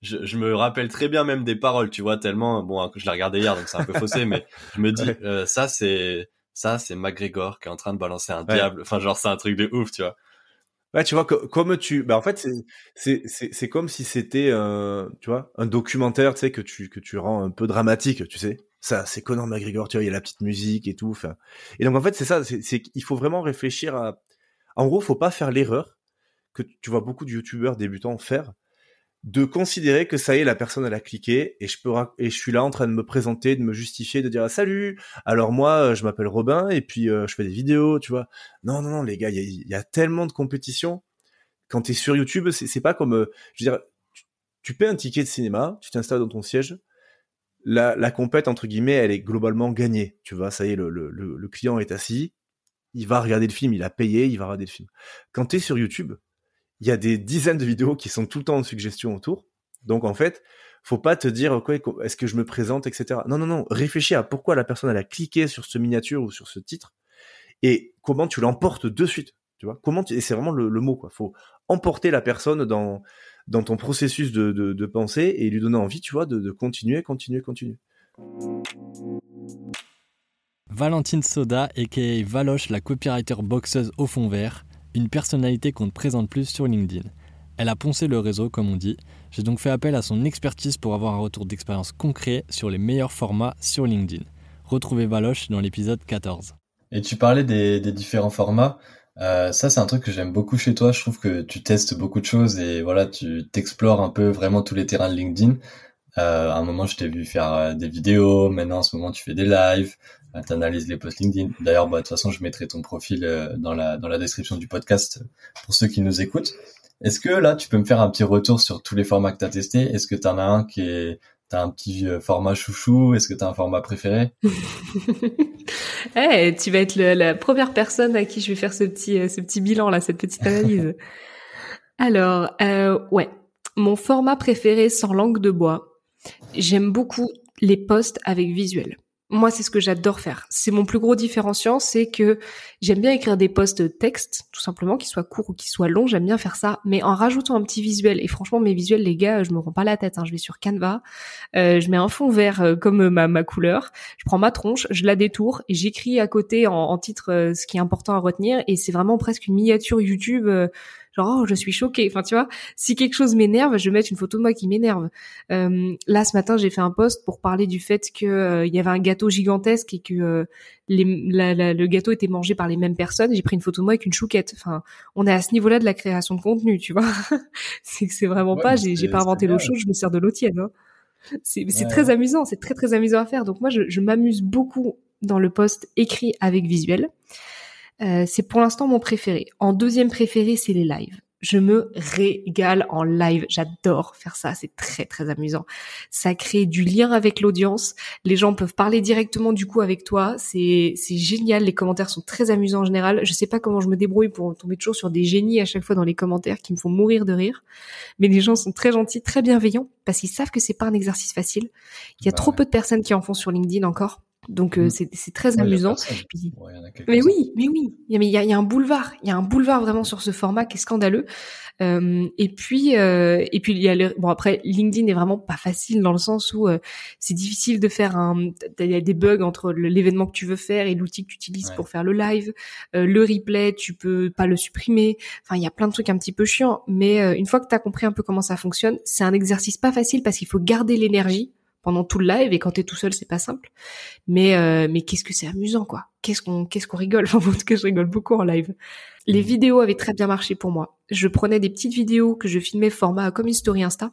je, je me rappelle très bien même des paroles. Tu vois, tellement. Bon, hein, je l'ai regardé hier, donc c'est un peu faussé, mais je me dis, euh, ça c'est, ça c'est McGregor qui est en train de balancer un Ouais. diable. Enfin, genre c'est un truc de ouf, tu vois. Ouais, tu vois, co- comme tu, bah en fait, c'est c'est comme si c'était, euh, tu vois, un documentaire, tu sais, que tu que tu rends un peu dramatique, tu sais. Ça, c'est Conor McGregor, tu vois, il y a la petite musique et tout. Enfin, et donc en fait, c'est ça, c'est qu'il faut vraiment réfléchir à. En gros, faut pas faire l'erreur que tu vois beaucoup de youtubeurs débutants faire de considérer que ça y est, la personne elle a cliqué et je suis là en train de me présenter, de me justifier, de dire salut. Alors moi, euh, je m'appelle Robin et puis euh, je fais des vidéos, tu vois. Non, non, non, les gars, il y y a tellement de compétition. Quand t'es sur YouTube, c'est pas comme, euh, je veux dire, tu, paies un ticket de cinéma, tu t'installes dans ton siège. La, la compète entre guillemets, elle est globalement gagnée. Tu vois, ça y est, le client est assis, il va regarder le film, il a payé, il va regarder le film. Quand t'es sur YouTube, il y a des dizaines de vidéos qui sont tout le temps en suggestion autour. Donc en fait, faut pas te dire quoi, est-ce que je me présente, etc. Non, non, non. Réfléchis à pourquoi la personne a cliqué sur ce miniature ou sur ce titre et comment tu l'emportes de suite. Tu vois Comment et c'est vraiment le, le mot quoi. Faut emporter la personne dans dans ton processus de, de, pensée et lui donner envie, tu vois, de, de continuer, continuer, continuer. Valentine Soda, aka Valoche, la copywriter boxeuse au fond vert, une personnalité qu'on ne présente plus sur LinkedIn. Elle a poncé le réseau, comme on dit. J'ai donc fait appel à son expertise pour avoir un retour d'expérience concret sur les meilleurs formats sur LinkedIn. Retrouvez Valoche dans l'épisode 14. Et tu parlais des, différents formats. Euh, ça, c'est un truc que j'aime beaucoup chez toi. Je trouve que tu testes beaucoup de choses et voilà, tu t'explores un peu vraiment tous les terrains de LinkedIn. Euh, à un moment, je t'ai vu faire euh, des vidéos. Maintenant, en ce moment, tu fais des lives. Euh, tu analyses les posts LinkedIn. D'ailleurs, bah, de toute façon, je mettrai ton profil euh, dans la dans la description du podcast pour ceux qui nous écoutent. Est-ce que là, tu peux me faire un petit retour sur tous les formats que tu as testés? Est-ce que tu en as un qui est T'as un petit euh, format chouchou? Est-ce que t'as un format préféré? Eh, tu vas être le- la première personne à qui je vais faire ce petit, euh, ce petit bilan là, cette petite analyse. Alors, euh, ouais, mon format préféré sans langue de bois. J'aime beaucoup les posts avec visuel. Moi, c'est ce que j'adore faire. C'est mon plus gros différenciant, c'est que j'aime bien écrire des posts texte, tout simplement, qu'ils soient courts ou qu'ils soient longs. J'aime bien faire ça, mais en rajoutant un petit visuel. Et franchement, mes visuels, les gars, je me rends pas la tête. Hein. Je vais sur Canva, euh, je mets un fond vert euh, comme euh, ma, ma couleur, je prends ma tronche, je la détourne et j'écris à côté en, titre ce qui est important à retenir. Et c'est vraiment presque une miniature YouTube. Genre, oh, je suis choquée. Enfin, tu vois, si quelque chose m'énerve, je vais mettre une photo de moi qui m'énerve. Euh, là, ce matin, j'ai fait un post pour parler du fait que euh, il y avait un gâteau gigantesque et que euh, les, la- la- le gâteau était mangé par les mêmes personnes. J'ai pris une photo de moi avec une chouquette. Enfin, on est à ce niveau-là de la création de contenu, tu vois. c'est que c'est vraiment Ouais, pas. J'ai pas inventé l'eau chaude, je me sers de l'eau tiède. Hein. C'est Ouais, très amusant, c'est très très amusant à faire. Donc moi, je, je m'amuse beaucoup dans le post écrit avec visuel. Euh, c'est pour l'instant mon préféré. En deuxième préféré, c'est les lives. Je me régale en live. J'adore faire ça. C'est très très amusant. Ça crée du lien avec l'audience. Les gens peuvent parler directement du coup avec toi. C'est c'est génial. Les commentaires sont très amusants en général. Je sais pas comment je me débrouille pour tomber toujours sur des génies à chaque fois dans les commentaires qui me font mourir de rire. Mais les gens sont très gentils, très bienveillants parce qu'ils savent que c'est pas un exercice facile. Il y a Bah trop ouais. peu de personnes qui en font sur LinkedIn encore. Donc euh, Mm. c'est très Ouais, amusant. Puis- Ouais, mais oui, mais oui. Il y a, mais il y a, y a un boulevard. Il y a un boulevard vraiment sur ce format qui est scandaleux. Euh, et puis, euh, et puis il y a le, bon après LinkedIn est vraiment pas facile dans le sens où euh, c'est difficile de faire un. Il y a des bugs entre l'événement que tu veux faire et l'outil que tu utilises Ouais. pour faire le live. Euh, le replay, tu peux pas le supprimer. Enfin, il y a plein de trucs un petit peu chiants. Mais euh, une fois que tu as compris un peu comment ça fonctionne, c'est un exercice pas facile parce qu'il faut garder l'énergie pendant tout le live et quand t'es tout seul c'est pas simple. Mais euh, mais qu'est-ce que c'est amusant quoi. Qu'est-ce qu'on qu'est-ce qu'on rigole. Enfin en tout cas je rigole beaucoup en live. Les Mhm. vidéos avaient très bien marché pour moi. Je prenais des petites vidéos que je filmais format comme une story insta.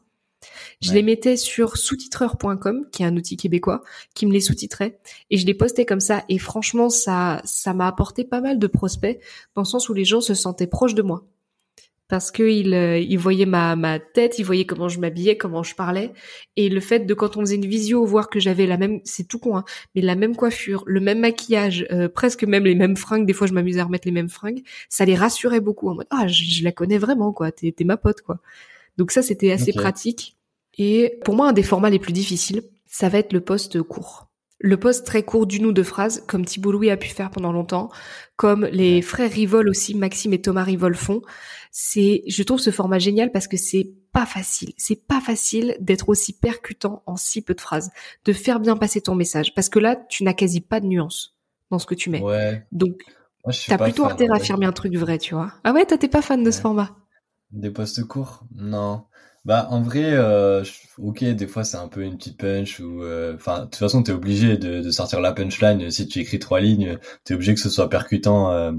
Je Ouais. les mettais sur sous-titreur.com qui est un outil québécois qui me les sous-titrait et je les postais comme ça. Et franchement ça ça m'a apporté pas mal de prospects dans le sens où les gens se sentaient proches de moi parce que ils euh, ils voyaient ma ma tête, ils voyaient comment je m'habillais, comment je parlais, et le fait de quand on faisait une visio voir que j'avais la même, c'est tout con, hein, mais la même coiffure, le même maquillage, euh, presque même les mêmes fringues. Des fois, je m'amusais à remettre les mêmes fringues. Ça les rassurait beaucoup en mode ah je, je la connais vraiment quoi, t'es ma pote quoi. Donc ça c'était assez pratique. Et pour moi un des formats les plus difficiles, ça va être le poste court. Le poste très court d'une ou deux phrases, comme Thibault Louis a pu faire pendant longtemps, comme les frères Rivol aussi, Maxime et Thomas Rivol font. C'est, je trouve ce format génial parce que c'est pas facile. C'est pas facile d'être aussi percutant en si peu de phrases, de faire bien passer ton message. Parce que là, tu n'as quasi pas de nuance dans ce que tu mets. Ouais. Donc, t'as plutôt intérêt à affirmer un truc vrai, tu vois. Ah ouais, toi, t'es pas fan de ce format? Des postes courts? Non. Bah, en vrai, euh, ok, des fois c'est un peu une petite punch ou, euh, enfin, de toute façon, t'es obligé de, de sortir la punchline. Si tu écris trois lignes, t'es obligé que ce soit percutant, euh,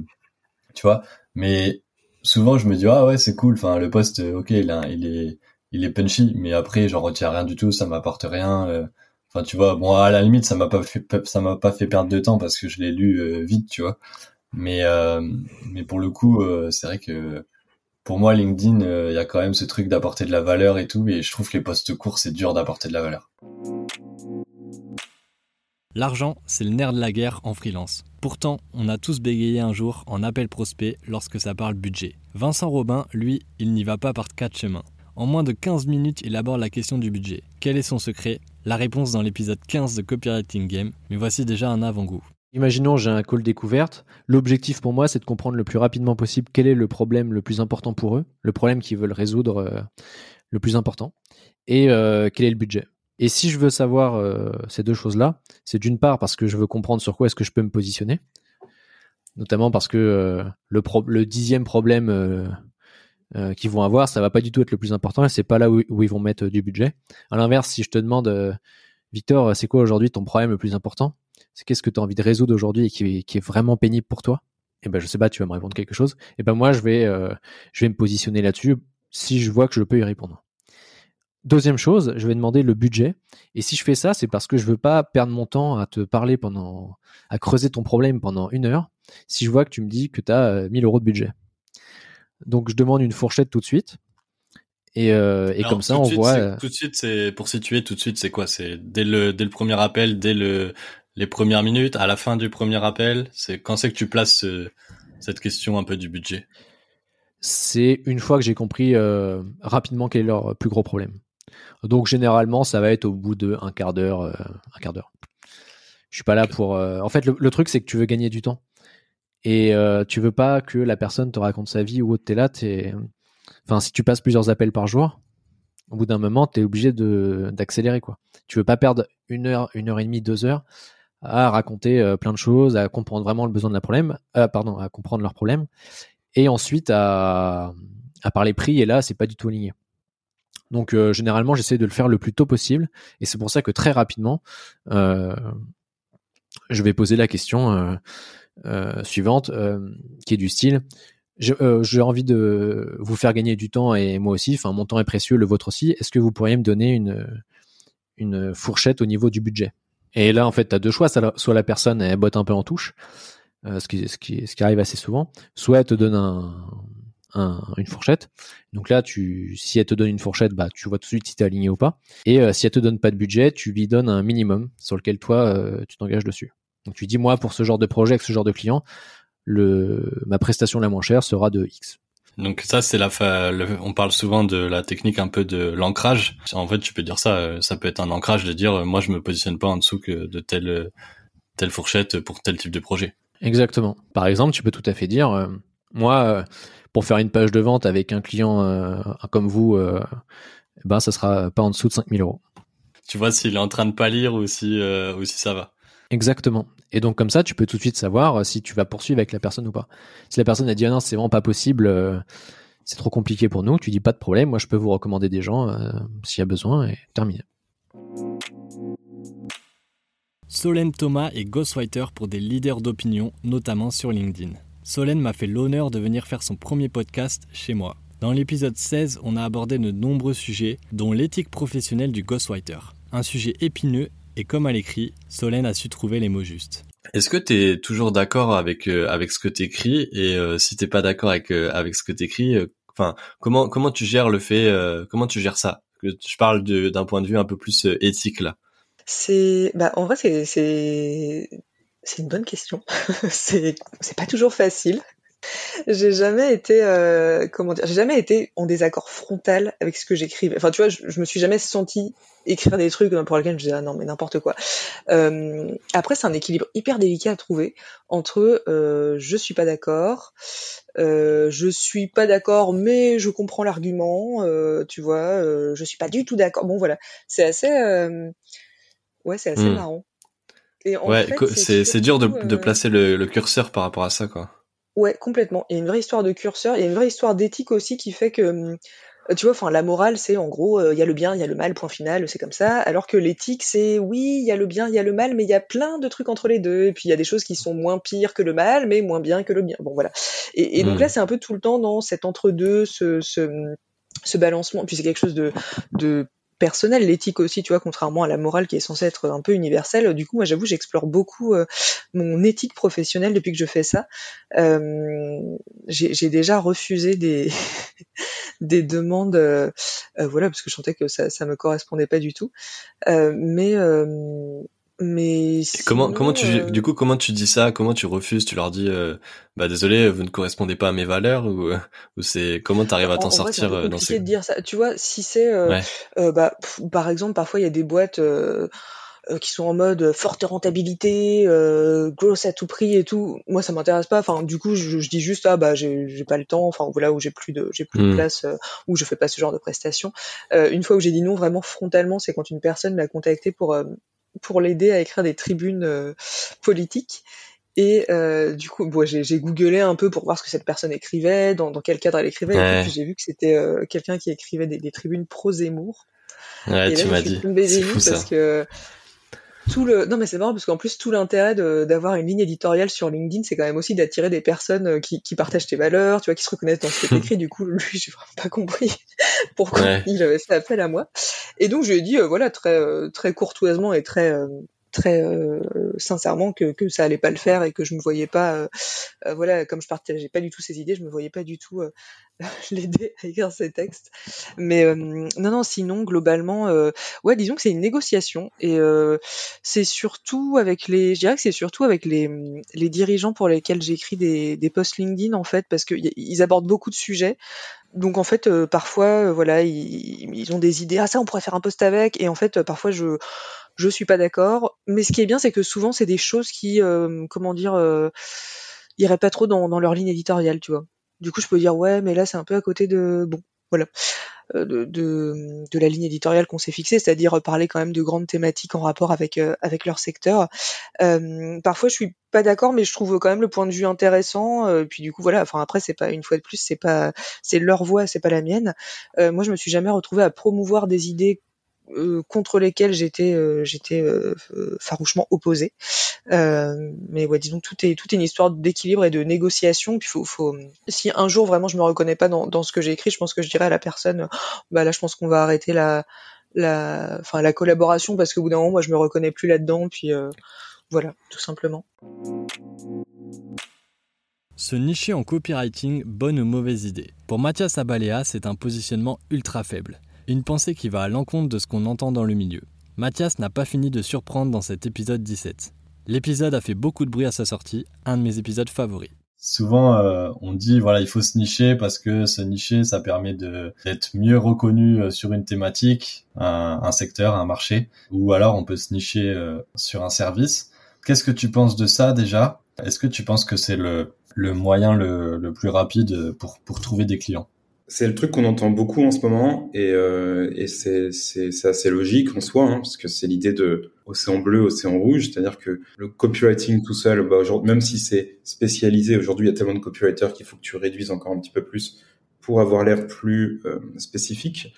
tu vois. Mais souvent, je me dis, ah ouais, c'est cool. Enfin, le poste, euh, ok, il, il est, il est punchy, mais après, j'en retiens rien du tout, ça m'apporte rien. euh. Enfin, tu vois, bon, à la limite, ça m'a pas fait, ça m'a pas fait perdre de temps parce que je l'ai lu vite, tu vois. Mais, mais pour le coup, c'est vrai que pour moi, LinkedIn, euh, il y a quand même ce truc d'apporter de la valeur et tout, et je trouve que les postes courts, c'est dur d'apporter de la valeur. L'argent, c'est le nerf de la guerre en freelance. Pourtant, on a tous bégayé un jour en appel prospect lorsque ça parle budget. Vincent Robin, lui, il n'y va pas par quatre chemins. En moins de 15 minutes, il aborde la question du budget. Quel est son secret? La réponse dans l'épisode 15 de Copywriting Game, mais voici déjà un avant-goût. Imaginons j'ai un call découverte. L'objectif pour moi, c'est de comprendre le plus rapidement possible quel est le problème le plus important pour eux, le problème qu'ils veulent résoudre euh, le plus important, et euh, quel est le budget. Et si je veux savoir euh, ces deux choses-là, c'est d'une part parce que je veux comprendre sur quoi est-ce que je peux me positionner, notamment parce que le, dixième problème qu'ils vont avoir, ça va pas du tout être le plus important, et c'est pas là où, où ils vont mettre du budget. À l'inverse, si je te demande, Victor, c'est quoi aujourd'hui ton problème le plus important? C'est qu'est-ce que tu as envie de résoudre aujourd'hui et qui est, qui est vraiment pénible pour toi? Et ben je sais pas, tu vas me répondre quelque chose. Et ben moi je vais euh, je vais me positionner là-dessus si je vois que je peux y répondre. Deuxième chose, je vais demander le budget. Et si je fais ça, c'est parce que je veux pas perdre mon temps à te parler pendant, à creuser ton problème pendant une heure. Si je vois que tu me dis que tu as 1000 euros de budget. Donc je demande une fourchette tout de suite. Et, euh, et Alors, comme ça, on suite, voit. euh, Tout de suite, c'est pour situer. Tout de suite, c'est quoi? C'est dès le dès le premier appel, dès le les premières minutes, à la fin du premier appel. C'est quand c'est que tu places ce- cette question un peu du budget? c'est une fois que j'ai compris euh, rapidement quel est leur plus gros problème. Donc généralement, ça va être au bout de un quart d'heure, euh, un quart d'heure. Je suis pas là pour. euh, En fait, le, le truc c'est que tu veux gagner du temps et tu veux pas que la personne te raconte sa vie ou autre. T'es là, t'es. Enfin, si tu passes plusieurs appels par jour, au bout d'un moment, t'es obligé de d'accélérer quoi. Tu veux pas perdre une heure, une heure et demie, deux heures à raconter euh, plein de choses, à comprendre vraiment le besoin de la problème, euh, pardon, à comprendre leur problème, et ensuite à, à parler prix. Et là, c'est pas du tout aligné. Donc euh, généralement, j'essaie de le faire le plus tôt possible, et c'est pour ça que très rapidement, euh, je vais poser la question euh, euh, suivante, qui est du style j'ai envie de vous faire gagner du temps et moi aussi, enfin mon temps est précieux, le vôtre aussi. Est-ce que vous pourriez me donner une une fourchette au niveau du budget? Et là, en fait, tu as deux choix. Soit la personne elle botte un peu en touche, euh, ce, qui, arrive assez souvent. Soit elle te donne un, un- une fourchette. Donc là, tu, si elle te donne une fourchette, bah, tu vois tout de suite si tu es aligné ou pas. Et euh, si elle te donne pas de budget, tu lui donnes un minimum sur lequel toi, euh, tu t'engages dessus. Donc tu dis, moi, pour ce genre de projet, avec ce genre de client, le, ma prestation la moins chère sera de X. Donc ça, c'est la. fa- le- on parle souvent de la technique un peu de l'ancrage. En fait, tu peux dire ça. euh, Ça peut être un ancrage de dire, euh, moi, je me positionne pas en dessous que de telle euh, telle fourchette pour tel type de projet. Exactement. Par exemple, tu peux tout à fait dire, euh, moi, euh, pour faire une page de vente avec un client euh, comme vous, euh, ben ça sera pas en dessous de 5000 euros. Tu vois s'il est en train de pas lire ou si ou si ça va. Exactement. Et donc comme ça, tu peux tout de suite savoir euh, si tu vas poursuivre avec la personne ou pas. Si la personne a dit ah non, c'est vraiment pas possible, euh, c'est trop compliqué pour nous, tu dis pas de problème, moi je peux vous recommander des gens euh, s'il y a besoin et terminé. Solène Thomas est ghostwriter pour des leaders d'opinion, notamment sur LinkedIn. Solène m'a fait l'honneur de venir faire son premier podcast chez moi. Dans l'épisode 16, on a abordé de nombreux sujets, dont l'éthique professionnelle du ghostwriter. Un sujet épineux, et comme à l'écrit, Solène a su trouver les mots justes. Est-ce que tu es toujours d'accord avec euh, avec ce que t'écris et euh, si t'es pas d'accord avec euh, avec ce que t'écris, euh, enfin comment comment tu gères le fait, euh, comment tu gères ça? Que Je parle de- d'un point de vue un peu plus euh, éthique là. C'est, bah, en vrai, c'est, c'est, c'est une bonne question. c'est, c'est pas toujours facile. J'ai jamais été, euh, comment dire, j'ai jamais été en désaccord frontal avec ce que j'écrivais. Enfin, tu vois, je, je me suis jamais senti écrire des trucs pour lesquels je disais ah non mais n'importe quoi. Euh, après, c'est un équilibre hyper délicat à trouver entre euh, je suis pas d'accord, euh, je suis pas d'accord mais je comprends l'argument, tu vois, je suis pas du tout d'accord. Bon voilà, c'est assez, ouais, c'est assez Hmm. marrant. Et en ouais, c'est dur de, de placer le, le curseur par rapport à ça quoi. Ouais, complètement. Il y a une vraie histoire de curseur, il y a une vraie histoire d'éthique aussi qui fait que, euh, tu vois, enfin, la morale, c'est en gros, euh, il y a le bien, il y a le mal, point final, c'est comme ça. Alors que l'éthique, c'est oui, il y a le bien, il y a le mal, mais il y a plein de trucs entre les deux. Et puis il y a des choses qui sont moins pires que le mal, mais moins bien que le bien. Bon, voilà. Et, et donc Mm. là, c'est un peu tout le temps dans cet entre-deux, ce, ce, ce balancement. Puis c'est quelque chose de, de personnel, l'éthique aussi, tu vois, contrairement à la morale qui est censée être un peu universelle. Du coup, moi, j'avoue, j'explore beaucoup euh, mon éthique professionnelle depuis que je fais ça. Euh, j'ai j'ai déjà refusé des des demandes, euh, euh, voilà, parce que je sentais que ça ça me correspondait pas du tout. Euh, mais euh, mais comment comment tu euh, du coup comment tu dis ça? Comment tu refuses? Tu leur dis euh, bah désolé, vous ne correspondez pas à mes valeurs ou euh, ou c'est comment t'arrives à En- t'en vrai, sortir peu euh, dans ces de dire ça. Tu vois, si c'est, euh, Ouais. bah, pff, par exemple, parfois il y a des boîtes qui sont en mode forte rentabilité, euh, gross à tout prix et tout. Moi, ça m'intéresse pas. Enfin, du coup, je, je dis juste ah bah j'ai pas le temps. Enfin voilà où j'ai plus de j'ai plus de Mm. place euh, où je fais pas ce genre de prestations. Euh, une fois où j'ai dit non vraiment frontalement, c'est quand une personne m'a contacté pour euh, pour l'aider à écrire des tribunes euh, politiques. Et euh, du coup, bon, j'ai googlé un peu pour voir ce que cette personne écrivait, dans, dans quel cadre elle écrivait, et puis j'ai vu que c'était euh, quelqu'un qui écrivait des, des tribunes pro Zemmour. Ouais, et là, tu m'as dit. C'est fou ça. parce que tout le non mais c'est marrant parce qu'en plus tout l'intérêt d'avoir une ligne éditoriale sur LinkedIn c'est quand même aussi d'attirer des personnes euh, qui, qui partagent tes valeurs tu vois qui se reconnaissent dans ce que t'écris du coup lui j'ai vraiment pas compris pourquoi Ouais. il avait fait appel à moi et donc je lui ai dit euh, voilà très euh, très courtoisement et très euh, très euh, sincèrement que, que ça allait pas le faire et que je me voyais pas euh, euh, voilà comme je partageais pas du tout ces idées je me voyais pas du tout l'aider à écrire ses textes. Mais non non sinon globalement ouais disons que c'est une négociation et c'est surtout avec les je dirais que c'est surtout avec les les dirigeants pour lesquels j'écris des des posts LinkedIn en fait parce que ils abordent beaucoup de sujets. Donc en fait parfois voilà ils, ils ont des idées ah ça on pourrait faire un post avec et en fait parfois je je suis pas d'accord. Mais ce qui est bien, c'est que souvent, c'est des choses qui, euh, comment dire, euh, iraient pas trop dans, leur ligne éditoriale, tu vois. Du coup, je peux dire ouais, mais là, c'est un peu à côté de, bon, voilà, euh, de, la ligne éditoriale qu'on s'est fixée, c'est-à-dire parler quand même de grandes thématiques en rapport avec avec leur secteur. Parfois, je suis pas d'accord, mais je trouve quand même le point de vue intéressant. Puis du coup, voilà. Enfin, après, c'est pas une fois de plus, c'est pas, c'est leur voix, c'est pas la mienne. moi, je me suis jamais retrouvée à promouvoir des idées contre lesquels j'étais euh, j'étais euh, farouchement opposée. mais ouais, disons tout est tout est une histoire d'équilibre et de négociation. Puis si un jour vraiment je me reconnais pas dans, ce que j'ai écrit, je pense que je dirais à la personne, bah là je pense qu'on va arrêter la collaboration parce qu'au bout d'un moment moi je me reconnais plus là-dedans. Puis voilà, tout simplement. Se nicher en copywriting, bonne ou mauvaise idée Pour Mathias Abalea, c'est un positionnement ultra faible. Une pensée qui va à l'encontre de ce qu'on entend dans le milieu. Mathias n'a pas fini de surprendre dans cet épisode 17. L'épisode a fait beaucoup de bruit à sa sortie, un de mes épisodes favoris. Souvent, euh, on dit voilà, il faut se nicher parce que se nicher, ça permet d'être mieux reconnu euh, sur une thématique, un, secteur, un marché, ou alors on peut se nicher euh, sur un service. Qu'est-ce que tu penses de ça déjà? Est-ce que tu penses que c'est le, moyen le, plus rapide pour trouver des clients? C'est le truc qu'on entend beaucoup en ce moment et, euh, et c'est, assez logique en soi, hein, parce que c'est l'idée de océan bleu, océan rouge, c'est-à-dire que le copywriting tout seul, bah, même si c'est spécialisé, aujourd'hui il y a tellement de copywriters qu'il faut que tu réduises encore un petit peu plus pour avoir l'air plus euh, spécifique.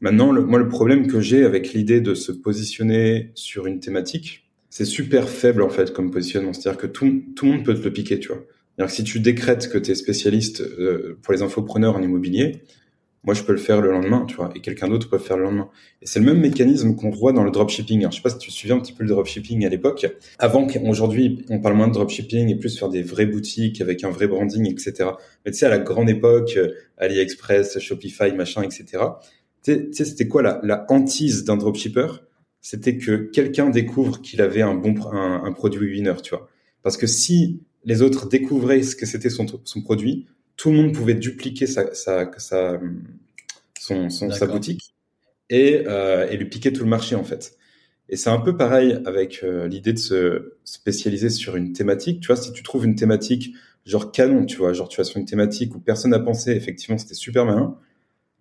Maintenant, le, moi le problème que j'ai avec l'idée de se positionner sur une thématique, c'est super faible en fait comme positionnement, c'est-à-dire que tout, tout le monde peut te le piquer, tu vois. Si tu décrètes que tu es spécialiste euh, pour les infopreneurs en immobilier, moi je peux le faire le lendemain, tu vois, et quelqu'un d'autre peut le faire le lendemain. Et c'est le même mécanisme qu'on voit dans le dropshipping. Alors, je sais pas si tu suivais un petit peu le dropshipping à l'époque. Avant qu'aujourd'hui on parle moins de dropshipping et plus faire des vraies boutiques avec un vrai branding, etc. Mais tu sais, à la grande époque, euh, AliExpress, Shopify, machin, etc. Tu sais, c'était quoi la, la hantise d'un dropshipper? C'était que quelqu'un découvre qu'il avait un bon un produit winner, tu vois. Parce que si les autres découvraient ce que c'était son, son produit, tout le monde pouvait dupliquer sa, sa, sa, son, son sa boutique et, euh, et lui piquer tout le marché en fait. Et c'est un peu pareil avec euh, l'idée de se spécialiser sur une thématique. Tu vois, si tu trouves une thématique genre canon, tu vois, genre tu vas sur une thématique où personne n'a pensé, effectivement, c'était super malin.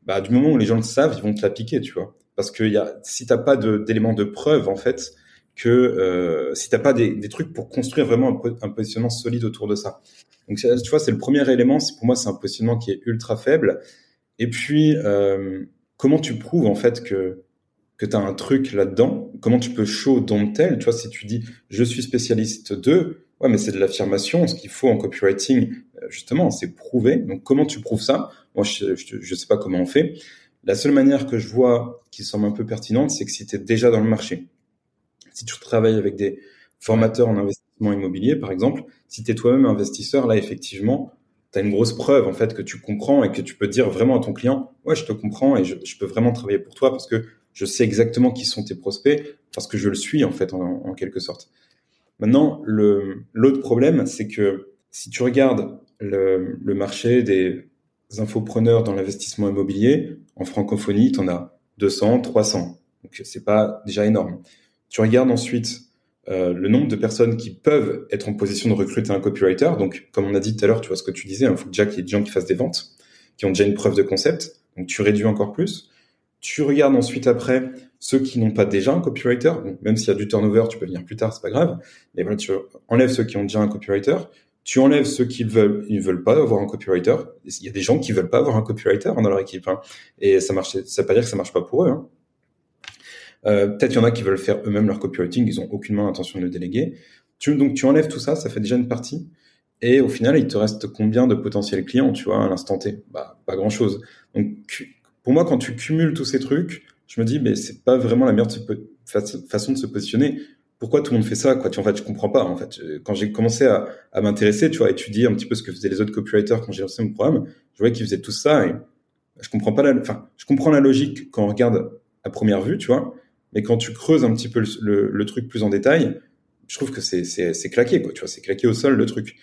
Bah, du moment où les gens le savent, ils vont te la piquer, tu vois. Parce que y a, si t'as pas d'éléments de, de, preuve, en fait, que euh, si t'as pas des, trucs pour construire vraiment un, un, positionnement solide autour de ça. Donc tu vois, c'est le premier élément. Pour moi, c'est un positionnement qui est ultra faible. Et puis, euh, comment tu prouves en fait que que tu as un truc là-dedans? Comment tu peux show don't tell? Tu vois, si tu dis je suis spécialiste de, ouais, mais c'est de l'affirmation. Ce qu'il faut en copywriting, euh, justement, c'est prouver. Donc comment tu prouves ça? Moi, je, je, je sais pas comment on fait. La seule manière que je vois qui semble un peu pertinente, c'est que si tu es déjà dans le marché, si tu travailles avec des formateurs en investissement immobilier, par exemple, si tu es toi-même investisseur, là, effectivement, tu as une grosse preuve, en fait, que tu comprends et que tu peux dire vraiment à ton client, ouais, je te comprends et je, peux vraiment travailler pour toi parce que je sais exactement qui sont tes prospects, parce que je le suis, en fait, en, quelque sorte. Maintenant, l'autre problème, c'est que si tu regardes le, le marché des infopreneurs dans l'investissement immobilier, en francophonie, tu en as 200, 300. Donc, c'est pas déjà énorme. Tu regardes ensuite euh, le nombre de personnes qui peuvent être en position de recruter un copywriter. Donc, comme on a dit tout à l'heure, tu vois ce que tu disais, il hein, faut déjà qu'il y ait des gens qui fassent des ventes, qui ont déjà une preuve de concept. Donc, tu réduis encore plus. Tu regardes ensuite après ceux qui n'ont pas déjà un copywriter. même s'il y a du turnover, tu peux venir plus tard, c'est pas grave. Mais voilà, tu enlèves ceux qui ont déjà un copywriter. Tu enlèves ceux qui veulent, ils veulent pas avoir un copywriter. Il y a des gens qui veulent pas avoir un copywriter dans leur équipe, hein. et ça marche. Ça veut pas dire que ça marche pas pour eux. Hein. Euh, Peut-être il y en a qui veulent faire eux-mêmes leur copywriting, ils ont aucunement intention de le déléguer. Tu, donc tu enlèves tout ça, ça fait déjà une partie. Et au final, il te reste combien de potentiels clients, tu vois, à l'instant T? Bah, pas grand-chose. Donc, pour moi, quand tu cumules tous ces trucs, je me dis, mais c'est pas vraiment la meilleure façon de se positionner. pourquoi tout le monde fait ça quoi? Tu en fait je comprends pas en fait quand j'ai commencé à, à m'intéresser tu vois étudier un petit peu ce que faisaient les autres copywriters quand j'ai lancé mon programme je voyais qu'ils faisaient tout ça et je comprends pas la enfin je comprends la logique quand on regarde à première vue tu vois mais quand tu creuses un petit peu le, truc plus en détail je trouve que c'est claqué quoi tu vois c'est claqué au sol le truc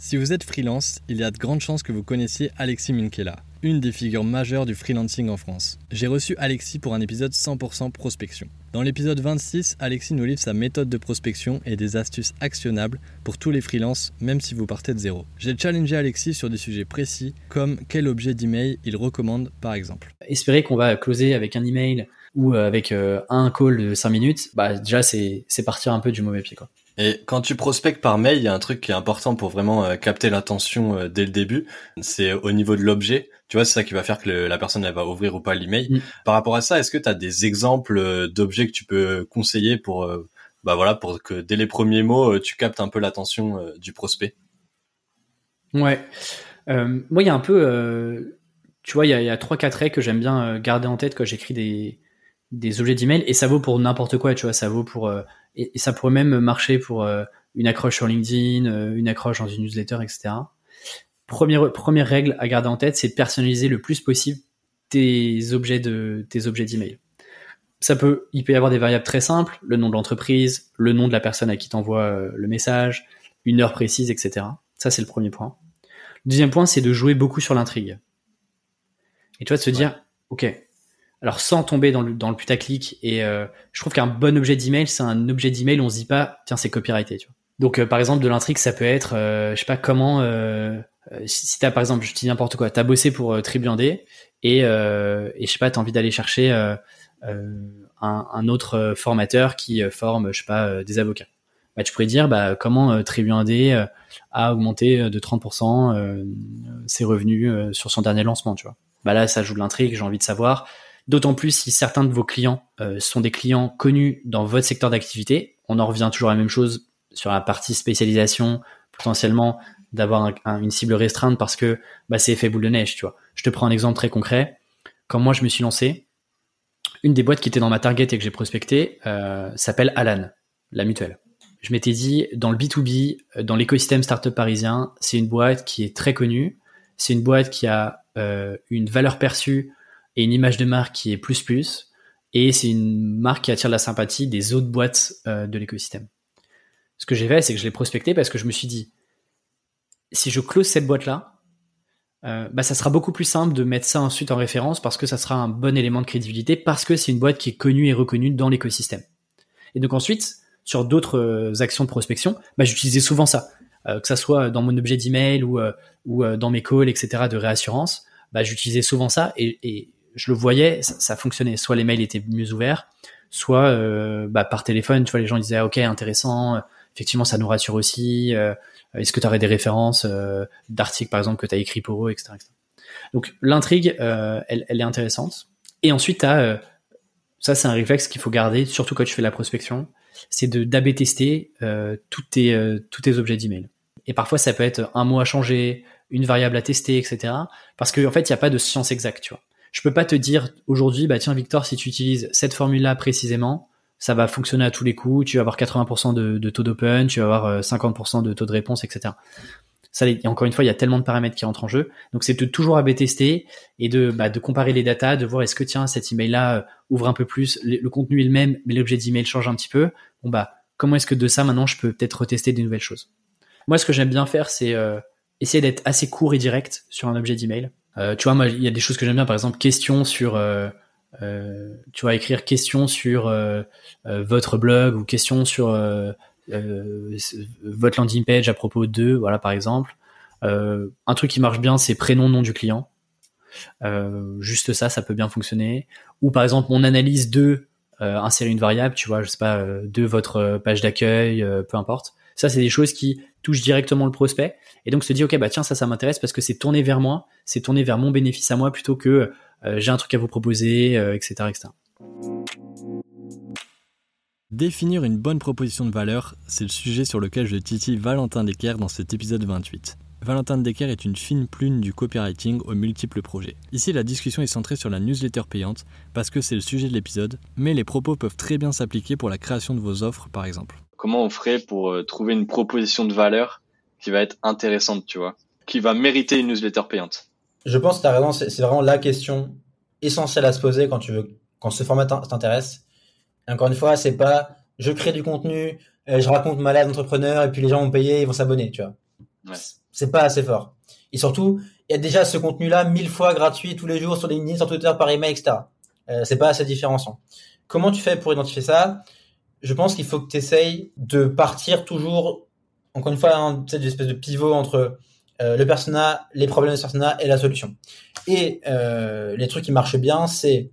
Si vous êtes freelance, il y a de grandes chances que vous connaissiez Alexis Minkela, une des figures majeures du freelancing en France. J'ai reçu Alexis pour un épisode 100% prospection. Dans l'épisode 26, Alexis nous livre sa méthode de prospection et des astuces actionnables pour tous les freelances, même si vous partez de zéro. J'ai challengé Alexis sur des sujets précis, comme quel objet d'email il recommande par exemple. Espérer qu'on va closer avec un email ou euh, avec euh, un call de 5 minutes, bah déjà c'est c'est partir un peu du mauvais pied quoi. Et quand tu prospectes par mail, il y a un truc qui est important pour vraiment euh, capter l'attention euh, dès le début. C'est au niveau de l'objet. Tu vois, c'est ça qui va faire que le- la personne elle va ouvrir ou pas l'email. Mm. Par rapport à ça, est-ce que tu as des exemples euh, d'objets que tu peux conseiller pour, bah voilà, pour que dès les premiers mots, tu captes un peu l'attention du prospect? Ouais. Moi, il y a un peu, tu vois, il y a, trois quatre règles que j'aime bien garder en tête quand j'écris des des objets d'email et ça vaut pour n'importe quoi, tu vois, ça vaut pour euh, et, et ça pourrait même marcher pour euh, une accroche sur LinkedIn, euh, une accroche dans une newsletter, etc. Première première règle à garder en tête, c'est de personnaliser le plus possible tes objets de tes objets d'email. Ça peut, il peut y avoir des variables très simples, le nom de l'entreprise, le nom de la personne à qui t'envoie euh, le message, une heure précise, etc. Ça, c'est le premier point. Le deuxième point, c'est de jouer beaucoup sur l'intrigue. Et tu vois, de se dire, ok, alors sans tomber dans le, dans le putaclic, et euh, je trouve qu'un bon objet d'email, c'est un objet d'email on se dit pas, tiens, c'est copyrighté, tu vois. Donc, euh, par exemple, de l'intrigue, ça peut être, euh, je sais pas comment, euh, euh, si, t'as, par exemple, je te dis n'importe quoi, t'as bossé pour euh, Tribuandé, et, et je sais pas, t'as envie d'aller chercher un, un autre formateur qui forme, je sais pas, des avocats. Bah, tu pourrais dire, bah, comment euh, a augmenté de 30% euh, ses revenus sur son dernier lancement, tu vois. Bah là, ça joue de l'intrigue, j'ai envie de savoir. D'autant plus si certains de vos clients euh, sont des clients connus dans votre secteur d'activité. On en revient toujours à la même chose sur la partie spécialisation, potentiellement d'avoir un- un- une cible restreinte parce que bah, c'est effet boule de neige, tu vois. Je te prends un exemple très concret. Quand moi je me suis lancé, une des boîtes qui était dans ma target et que j'ai prospecté euh, s'appelle Alan, la mutuelle. Je m'étais dit, dans le B2B, euh, dans l'écosystème startup parisien, c'est une boîte qui est très connue, c'est une boîte qui a une valeur perçue et une image de marque qui est plus plus, et c'est une marque qui attire la sympathie des autres boîtes euh, de l'écosystème. Ce que j'ai fait, c'est que je l'ai prospecté parce que je me suis dit, si je close cette boîte-là, euh, bah, ça sera beaucoup plus simple de mettre ça ensuite en référence parce que ça sera un bon élément de crédibilité parce que c'est une boîte qui est connue et reconnue dans l'écosystème. Et donc ensuite, sur d'autres euh, actions de prospection, bah, j'utilisais souvent ça, que ça soit dans mon objet d'email ou, ou dans mes calls, etc. de réassurance, bah, j'utilisais souvent ça et je le voyais, ça, ça fonctionnait. Soit les mails étaient mieux ouverts, soit euh, bah, par téléphone, tu vois, les gens disaient ah, ok intéressant, effectivement ça nous rassure aussi. euh, Est-ce que tu aurais des références euh, d'articles par exemple que tu as écrit pour eux, etc. etc. Donc l'intrigue, euh, elle, elle est intéressante. Et ensuite, euh, ça c'est un réflexe qu'il faut garder, surtout quand tu fais la prospection, c'est de d'AB tester euh, tous tes tous tes objets d'email. Et parfois ça peut être un mot à changer, une variable à tester, etc. Parce qu'en en fait il n'y a pas de science exacte, tu vois. Je peux pas te dire aujourd'hui, bah tiens Victor, si tu utilises cette formule-là précisément, ça va fonctionner à tous les coups, tu vas avoir 80% de, taux d'open, tu vas avoir euh, 50% de taux de réponse, etc. Ça, encore une fois, il y a tellement de paramètres qui rentrent en jeu. Donc, c'est de toujours AB tester et de, bah, de comparer les datas, de voir est-ce que tiens, cet email-là euh, ouvre un peu plus, le, le contenu est le même, mais l'objet d'email change un petit peu. Bon, bah, comment est-ce que de ça, maintenant, je peux peut-être retester des nouvelles choses? Moi, ce que j'aime bien faire, c'est euh, essayer d'être assez court et direct sur un objet d'email. Euh, tu vois, moi, il y a des choses que j'aime bien, par exemple, question sur, euh, euh, tu vois, écrire question sur votre blog ou question sur votre landing page à propos de, voilà, par exemple. Un truc qui marche bien, c'est prénom, nom du client. Juste ça, ça peut bien fonctionner. Ou par exemple, mon analyse de insérer une variable, tu vois, je sais pas, de votre page d'accueil, peu importe. Ça, c'est des choses qui directement le prospect. Et donc, se dit, ok, bah tiens, ça, ça m'intéresse parce que c'est tourné vers moi, c'est tourné vers mon bénéfice à moi plutôt que euh, j'ai un truc à vous proposer, euh, etc., etc. Définir une bonne proposition de valeur, c'est le sujet sur lequel je titille Valentin Desquer dans cet épisode 28. Valentin Decker est une fine plume du copywriting aux multiples projets. Ici, la discussion est centrée sur la newsletter payante parce que c'est le sujet de l'épisode, mais les propos peuvent très bien s'appliquer pour la création de vos offres par exemple. Comment on ferait pour euh, trouver une proposition de valeur qui va être intéressante, tu vois, qui va mériter une newsletter payante Je pense que tu as raison, c'est vraiment la question essentielle à se poser quand tu veux, quand ce format t'intéresse. Encore une fois, c'est pas je crée du contenu, euh, je raconte ma life d'entrepreneur et puis les gens vont payer, ils vont s'abonner, tu vois. Ouais. C'est pas assez fort. Et surtout, il y a déjà ce contenu-là mille fois gratuit tous les jours sur LinkedIn, sur Twitter, par email, etc. Euh, c'est pas assez différenciant. Comment tu fais pour identifier ça? Je pense qu'il faut que tu de partir toujours, encore une fois, hein, cette espèce de pivot entre euh, le persona, les problèmes de persona et la solution. Et euh, les trucs qui marchent bien, c'est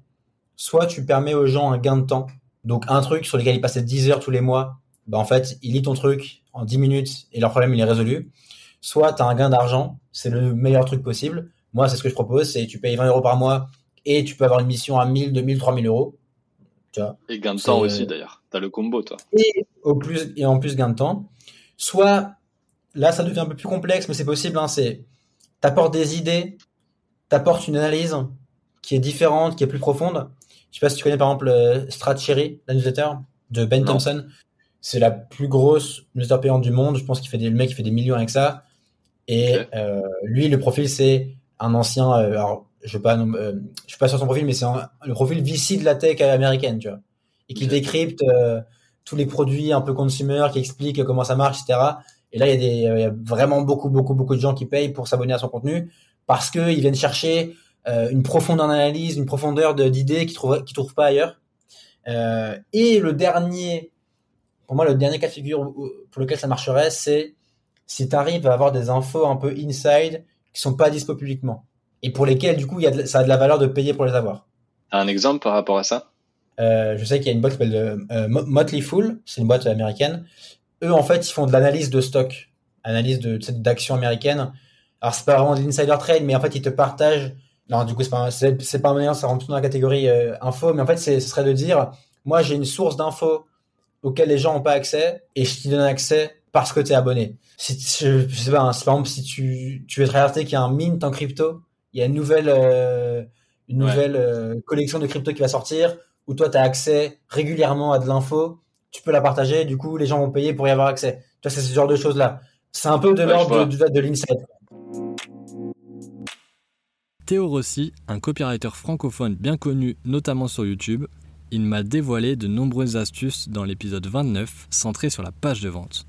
soit tu permets aux gens un gain de temps, donc un truc sur lequel ils passaient 10 heures tous les mois, bah en fait, ils lisent ton truc en 10 minutes et leur problème il est résolu. Soit tu as un gain d'argent, c'est le meilleur truc possible. Moi, c'est ce que je propose, c'est tu payes 20 euros par mois et tu peux avoir une mission à 1000, 2000, 3000 euros. Tu vois. Et gain de temps aussi d'ailleurs. T'as le combo toi. Et au plus et en plus gain de temps. Soit là, ça devient un peu plus complexe, mais c'est possible. Hein, c'est t'apportes des idées, t'apportes une analyse qui est différente, qui est plus profonde. Je sais pas si tu connais par exemple euh, Stratcherry, la newsletter de Ben Non. Thompson. C'est la plus grosse newsletter payante du monde. Je pense qu'il fait des, le mec il fait des millions avec ça. Et euh, lui, le profil, c'est un ancien. euh, alors, je sais pas, euh, je suis pas sur son profil, mais c'est un- le profil VC de la tech américaine, tu vois, et qui décrypte euh, tous les produits un peu consumer, qui explique comment ça marche, etc. Et là, il y a des, euh, il y a vraiment beaucoup, beaucoup, beaucoup de gens qui payent pour s'abonner à son contenu parce que ils viennent chercher euh, une profondeur d'analyse, une profondeur de- d'idées qu'ils trouvent, qu'ils trouvent pas ailleurs. Et le dernier, pour moi, le dernier cas de figure pour lequel ça marcherait, c'est si tu arrives à avoir des infos un peu inside qui sont pas dispo publiquement et pour lesquelles, du coup, il y a de- ça a de la valeur de payer pour les avoir. Un exemple par rapport à ça? Euh, je sais qu'il y a une boîte qui s'appelle euh, Mo- Motley Fool, c'est une boîte américaine. Eux, en fait, ils font de l'analyse de stock, analyse d'actions américaines. Alors, c'est pas vraiment de l'insider trade, mais en fait, ils te partagent. Non, du coup, c'est pas, c'est, pas un moyen, ça rentre tout dans la catégorie euh, info, mais en fait, ce serait de dire, moi, j'ai une source d'infos auxquelles les gens n'ont pas accès, et je t'y donne accès parce que tu es abonné. Si, je, je sais pas, hein, par exemple, si tu, tu veux te regarder qu'il y a un mint en crypto, il y a une nouvelle, euh, une Ouais. nouvelle euh, collection de crypto qui va sortir, où toi, tu as accès régulièrement à de l'info, tu peux la partager, du coup, les gens vont payer pour y avoir accès. Tu vois, c'est ce genre de choses-là. C'est un peu de Ouais, l'ordre de, de, de l'inside. Théo Rossi, un copywriter francophone bien connu notamment sur YouTube, il m'a dévoilé de nombreuses astuces dans l'épisode 29 centré sur la page de vente.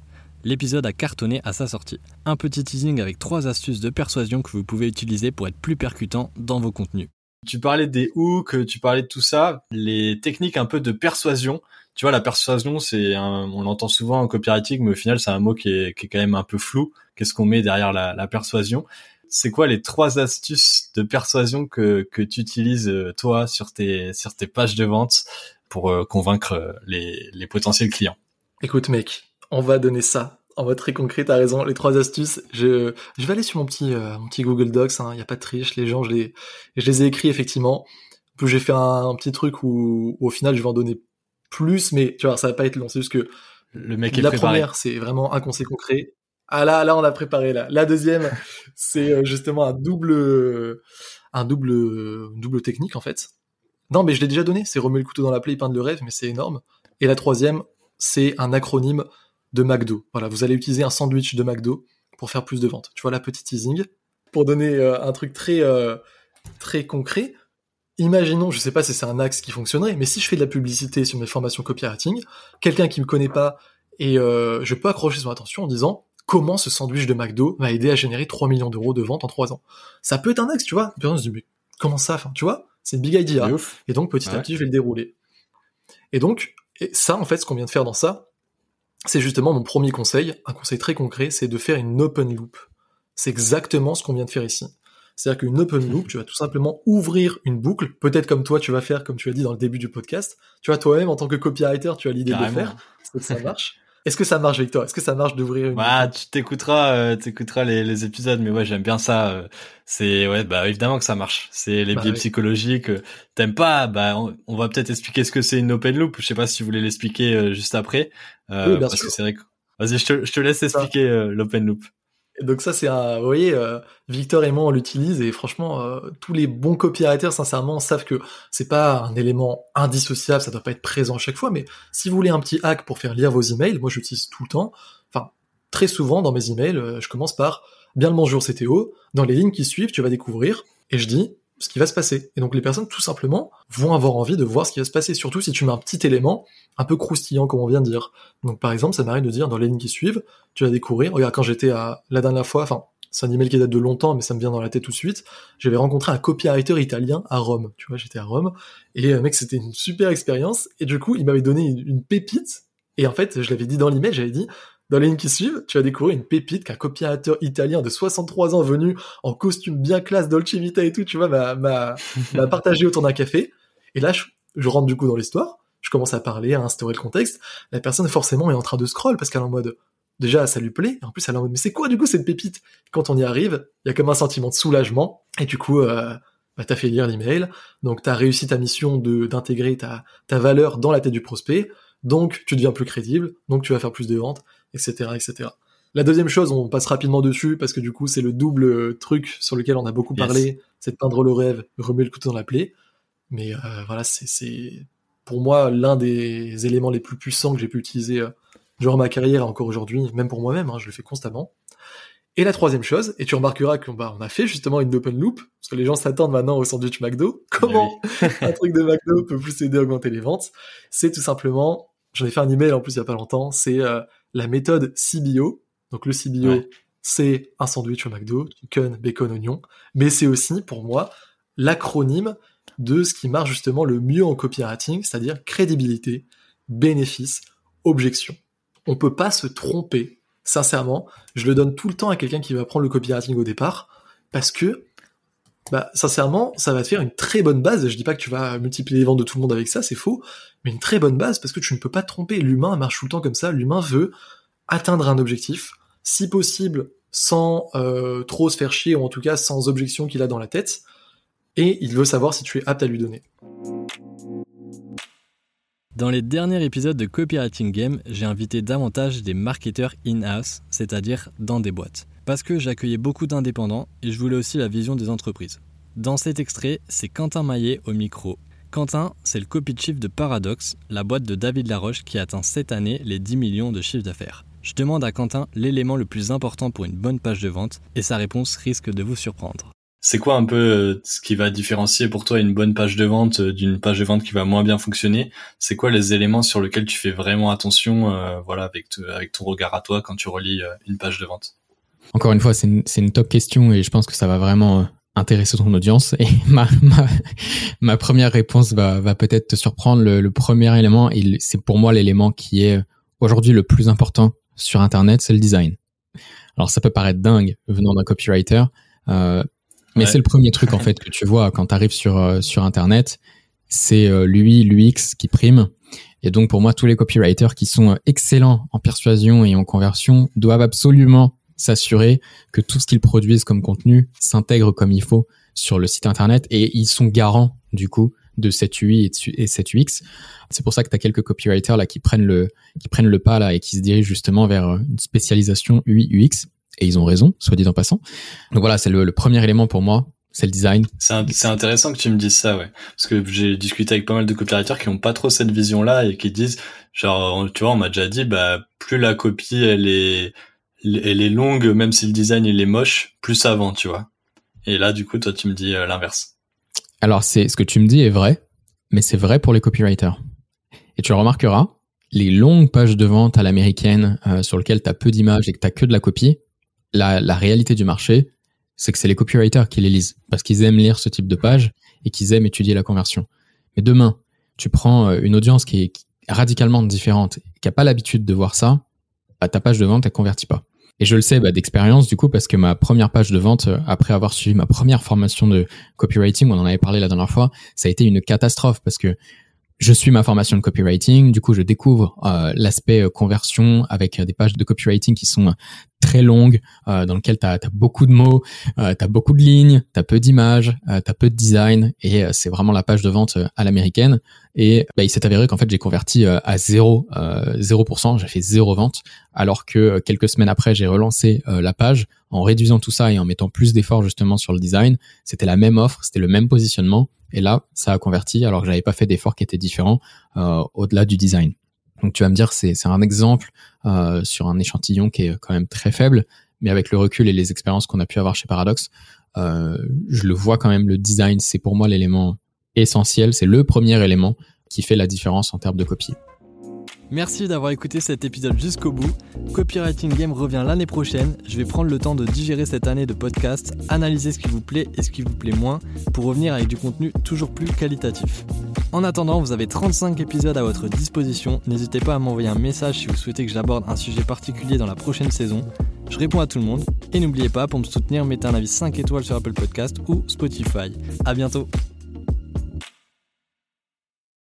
L'épisode a cartonné à sa sortie. Un petit teasing avec trois astuces de persuasion que vous pouvez utiliser pour être plus percutant dans vos contenus. Tu parlais des hooks, tu parlais de tout ça, les techniques un peu de persuasion. Tu vois, la persuasion, c'est un, on l'entend souvent en copywriting, mais au final, c'est un mot qui est, qui est quand même un peu flou. Qu'est-ce qu'on met derrière la, la persuasion? C'est quoi les trois astuces de persuasion que, que tu utilises euh, toi sur tes, sur tes pages de vente pour euh, convaincre euh, les, les potentiels clients? Écoute, mec, on va donner ça. En mode très concret, t'as raison, les trois astuces. Je, je vais aller sur mon petit, euh, mon petit Google Docs, il n'y a pas de triche, les gens, je les, je les ai écrits effectivement. Plus, j'ai fait un, un petit truc où, où au final, je vais en donner plus, mais tu vois, ça va pas être long, c'est juste que Le mec est la préparé. première, c'est vraiment un conseil concret. Ah là, là, on a préparé là. La deuxième, c'est euh, justement un double, un double, une double technique en fait. Non, mais je l'ai déjà donné. C'est remuer le couteau dans la plaie, peindre le rêve, mais c'est énorme. Et la troisième, c'est un acronyme de McDo. Voilà, vous allez utiliser un sandwich de McDo pour faire plus de ventes. Tu vois la petite teasing. Pour donner euh, un truc très, euh, très concret, imaginons, je sais pas si c'est un axe qui fonctionnerait, mais si je fais de la publicité sur mes formations copywriting, quelqu'un qui me connaît pas et euh, je peux accrocher son attention en disant comment ce sandwich de McDo va aider à générer 3 millions d'euros de ventes en 3 ans? Ça peut être un axe, tu vois. Une personne se dit, mais comment ça enfin, Tu vois, c'est une big idea. Et donc, petit à petit, je vais le dérouler. Et donc, et ça, en fait, ce qu'on vient de faire dans ça, c'est justement mon premier conseil, un conseil très concret, c'est de faire une open loop. C'est exactement ce qu'on vient de faire ici. C'est-à-dire qu'une open loop, tu vas tout simplement ouvrir une boucle, peut-être comme toi tu vas faire, comme tu as dit dans le début du podcast. Tu vois, toi-même, en tant que copywriter, tu as l'idée de le faire. C'est que ça marche. Est-ce que ça marche, Victor Est-ce que ça marche d'ouvrir une Bah, tu t'écouteras, euh, t'écouteras les, les épisodes, mais ouais, j'aime bien ça. euh, c'est ouais, bah évidemment que ça marche. C'est les Bah biais oui. psychologiques. euh, T'aimes pas Bah, on, on va peut-être expliquer ce que c'est une open loop. Je sais pas si vous voulez l'expliquer euh, juste après, Oui, parce sûr. que c'est vrai que. Vas-y, je te, je te laisse expliquer euh, l'open loop. Donc ça, c'est un, vous voyez, euh, Victor et moi, on l'utilise et franchement, euh, tous les bons copywriters, sincèrement, savent que c'est pas un élément indissociable, ça doit pas être présent à chaque fois, mais si vous voulez un petit hack pour faire lire vos emails, moi j'utilise tout le temps, enfin, très souvent dans mes emails, euh, je commence par bien le bonjour CTO, dans les lignes qui suivent, tu vas découvrir, et je dis ce qui va se passer. Et donc les personnes, tout simplement, vont avoir envie de voir ce qui va se passer, surtout si tu mets un petit élément un peu croustillant, comme on vient de dire. Donc par exemple, ça m'arrive de dire dans les lignes qui suivent, tu vas découvrir, regarde, quand j'étais à la dernière fois, enfin, c'est un email qui date de longtemps, mais ça me vient dans la tête tout de suite. J'avais rencontré un copywriter italien à Rome. Tu vois, j'étais à Rome. Et euh, mec, c'était une super expérience. Et du coup, il m'avait donné une, une pépite. Et en fait, je l'avais dit dans l'email, j'avais dit, dans les lignes qui suivent, tu vas découvrir une pépite qu'un copywriter italien de 63 ans venu en costume bien classe Dolce Vita et tout, tu vois, m'a, partagé autour d'un café. Et là, je, je rentre du coup dans l'histoire. Je commence à parler, à instaurer le contexte. La personne, forcément, est en train de scroll parce qu'elle est en mode, déjà, ça lui plaît. Et en plus, elle est en mode, mais c'est quoi, du coup, cette pépite? Quand on y arrive, il y a comme un sentiment de soulagement. Et du coup, euh, bah, t'as fait lire l'email. Donc, t'as réussi ta mission de, d'intégrer ta, ta valeur dans la tête du prospect. Donc, tu deviens plus crédible. Donc, tu vas faire plus de ventes etc., etc. La deuxième chose, on passe rapidement dessus parce que du coup, c'est le double truc sur lequel on a beaucoup Yes. parlé, c'est de peindre le rêve, remuer le couteau dans la plaie. Mais euh, voilà, c'est, pour moi l'un des éléments les plus puissants que j'ai pu utiliser euh, durant ma carrière et encore aujourd'hui, même pour moi-même, hein, je le fais constamment. Et la troisième chose, et tu remarqueras qu'on bah, on a fait justement une open loop, parce que les gens s'attendent maintenant au sandwich McDo. Comment un truc de McDo peut vous aider à augmenter les ventes? C'est tout simplement, j'en ai fait un email en plus il y a pas longtemps, c'est euh, la méthode CBO. Donc le CBO, Ouais. c'est un sandwich au McDo, chicken, bacon, oignon, mais c'est aussi pour moi l'acronyme de ce qui marche justement le mieux en copywriting, c'est-à-dire crédibilité, bénéfice, objection. On peut pas se tromper, sincèrement. Je le donne tout le temps à quelqu'un qui va prendre le copywriting au départ, parce que, bah, sincèrement, ça va te faire une très bonne base. Je dis pas que tu vas multiplier les ventes de tout le monde avec ça, c'est faux, mais une très bonne base parce que tu ne peux pas tromper. L'humain marche tout le temps comme ça. L'humain veut atteindre un objectif, si possible sans euh, trop se faire chier, ou en tout cas sans objection qu'il a dans la tête, et il veut savoir si tu es apte à lui donner. Dans les derniers épisodes de Copywriting Game, j'ai invité davantage des marketeurs in-house, c'est-à-dire dans des boîtes. Parce que j'accueillais beaucoup d'indépendants et je voulais aussi la vision des entreprises. Dans cet extrait, c'est Quentin Maillet au micro. Quentin, c'est le copy chief de Paradox, la boîte de David Laroche qui atteint cette année les 10 millions de chiffre d'affaires. Je demande à Quentin l'élément le plus important pour une bonne page de vente et sa réponse risque de vous surprendre. C'est quoi un peu euh, ce qui va différencier pour toi une bonne page de vente euh, d'une page de vente qui va moins bien fonctionner? C'est quoi les éléments sur lesquels tu fais vraiment attention, euh, voilà, avec, avec ton regard à toi quand tu relis une page de vente? Encore une fois, c'est une, une top question et je pense que ça va vraiment euh, intéresser ton audience. Et ma, ma, ma première réponse va, va peut-être te surprendre. Le, le premier élément, et c'est pour moi l'élément qui est aujourd'hui le plus important sur Internet, c'est le design. Alors ça peut paraître dingue venant d'un copywriter, euh, mais Ouais. c'est le premier truc en fait que tu vois quand tu arrives sur, euh, sur Internet. C'est euh, l'UI, l'UX qui prime. Et donc pour moi, tous les copywriters qui sont euh, excellents en persuasion et en conversion doivent absolument s'assurer que tout ce qu'ils produisent comme contenu s'intègre comme il faut sur le site internet et ils sont garants du coup de cette UI et, cette UX. C'est pour ça que tu as quelques copywriters là qui prennent le qui prennent le pas là et qui se dirigent justement vers euh, une spécialisation UI UX et ils ont raison, soit dit en passant. Donc voilà, c'est le, premier élément pour moi, c'est le design. C'est intéressant que tu me dises ça, ouais. Parce que j'ai discuté avec pas mal de copywriters qui ont pas trop cette vision-là et qui disent, genre, tu vois, on m'a déjà dit, bah, plus la copie, elle est, elle est longue, même si le design, il est moche, plus ça vend, tu vois. Et là, du coup, toi, tu me dis euh, l'inverse. Alors, c'est ce que tu me dis est vrai, mais c'est vrai pour les copywriters. Et tu remarqueras, les longues pages de vente à l'américaine euh, sur lesquelles tu as peu d'images et que tu que de la copie, la, réalité du marché, c'est que c'est les copywriters qui les lisent parce qu'ils aiment lire ce type de page et qu'ils aiment étudier la conversion. Mais demain, tu prends euh, une audience qui est radicalement différente, qui a pas l'habitude de voir ça, bah, ta page de vente, elle convertit pas. Et je le sais bah, d'expérience du coup parce que ma première page de vente, euh, après avoir suivi ma première formation de copywriting, on en avait parlé la dernière fois, ça a été une catastrophe parce que je suis ma formation de copywriting, du coup je découvre euh, l'aspect euh, conversion avec des pages de copywriting qui sont très longue euh, dans lequel tu as, beaucoup de mots, euh, tu as beaucoup de lignes, tu as peu d'images, tu as peu de design et c'est vraiment la page de vente à l'américaine. Et bah, il s'est avéré qu'en fait j'ai converti à 0, 0%, j'ai fait zéro vente alors que quelques semaines après j'ai relancé la page en réduisant tout ça et en mettant plus d'efforts justement sur le design. C'était la même offre, c'était le même positionnement et là ça a converti alors que j'avais pas fait d'efforts qui étaient différents au-delà du design. Donc tu vas me dire c'est un exemple euh, sur un échantillon qui est quand même très faible, mais avec le recul et les expériences qu'on a pu avoir chez Paradox, euh, je le vois quand même le design c'est pour moi l'élément essentiel, c'est le premier élément qui fait la différence en termes de copie. Merci d'avoir écouté cet épisode jusqu'au bout. Copywriting Game revient l'année prochaine. Je vais prendre le temps de digérer cette année de podcast, analyser ce qui vous plaît et ce qui vous plaît moins pour revenir avec du contenu toujours plus qualitatif. En attendant, vous avez 35 épisodes à votre disposition. N'hésitez pas à m'envoyer un message si vous souhaitez que j'aborde un sujet particulier dans la prochaine saison. Je réponds à tout le monde. Et n'oubliez pas, pour me soutenir, mettez un avis 5 étoiles sur Apple Podcast ou Spotify. À bientôt!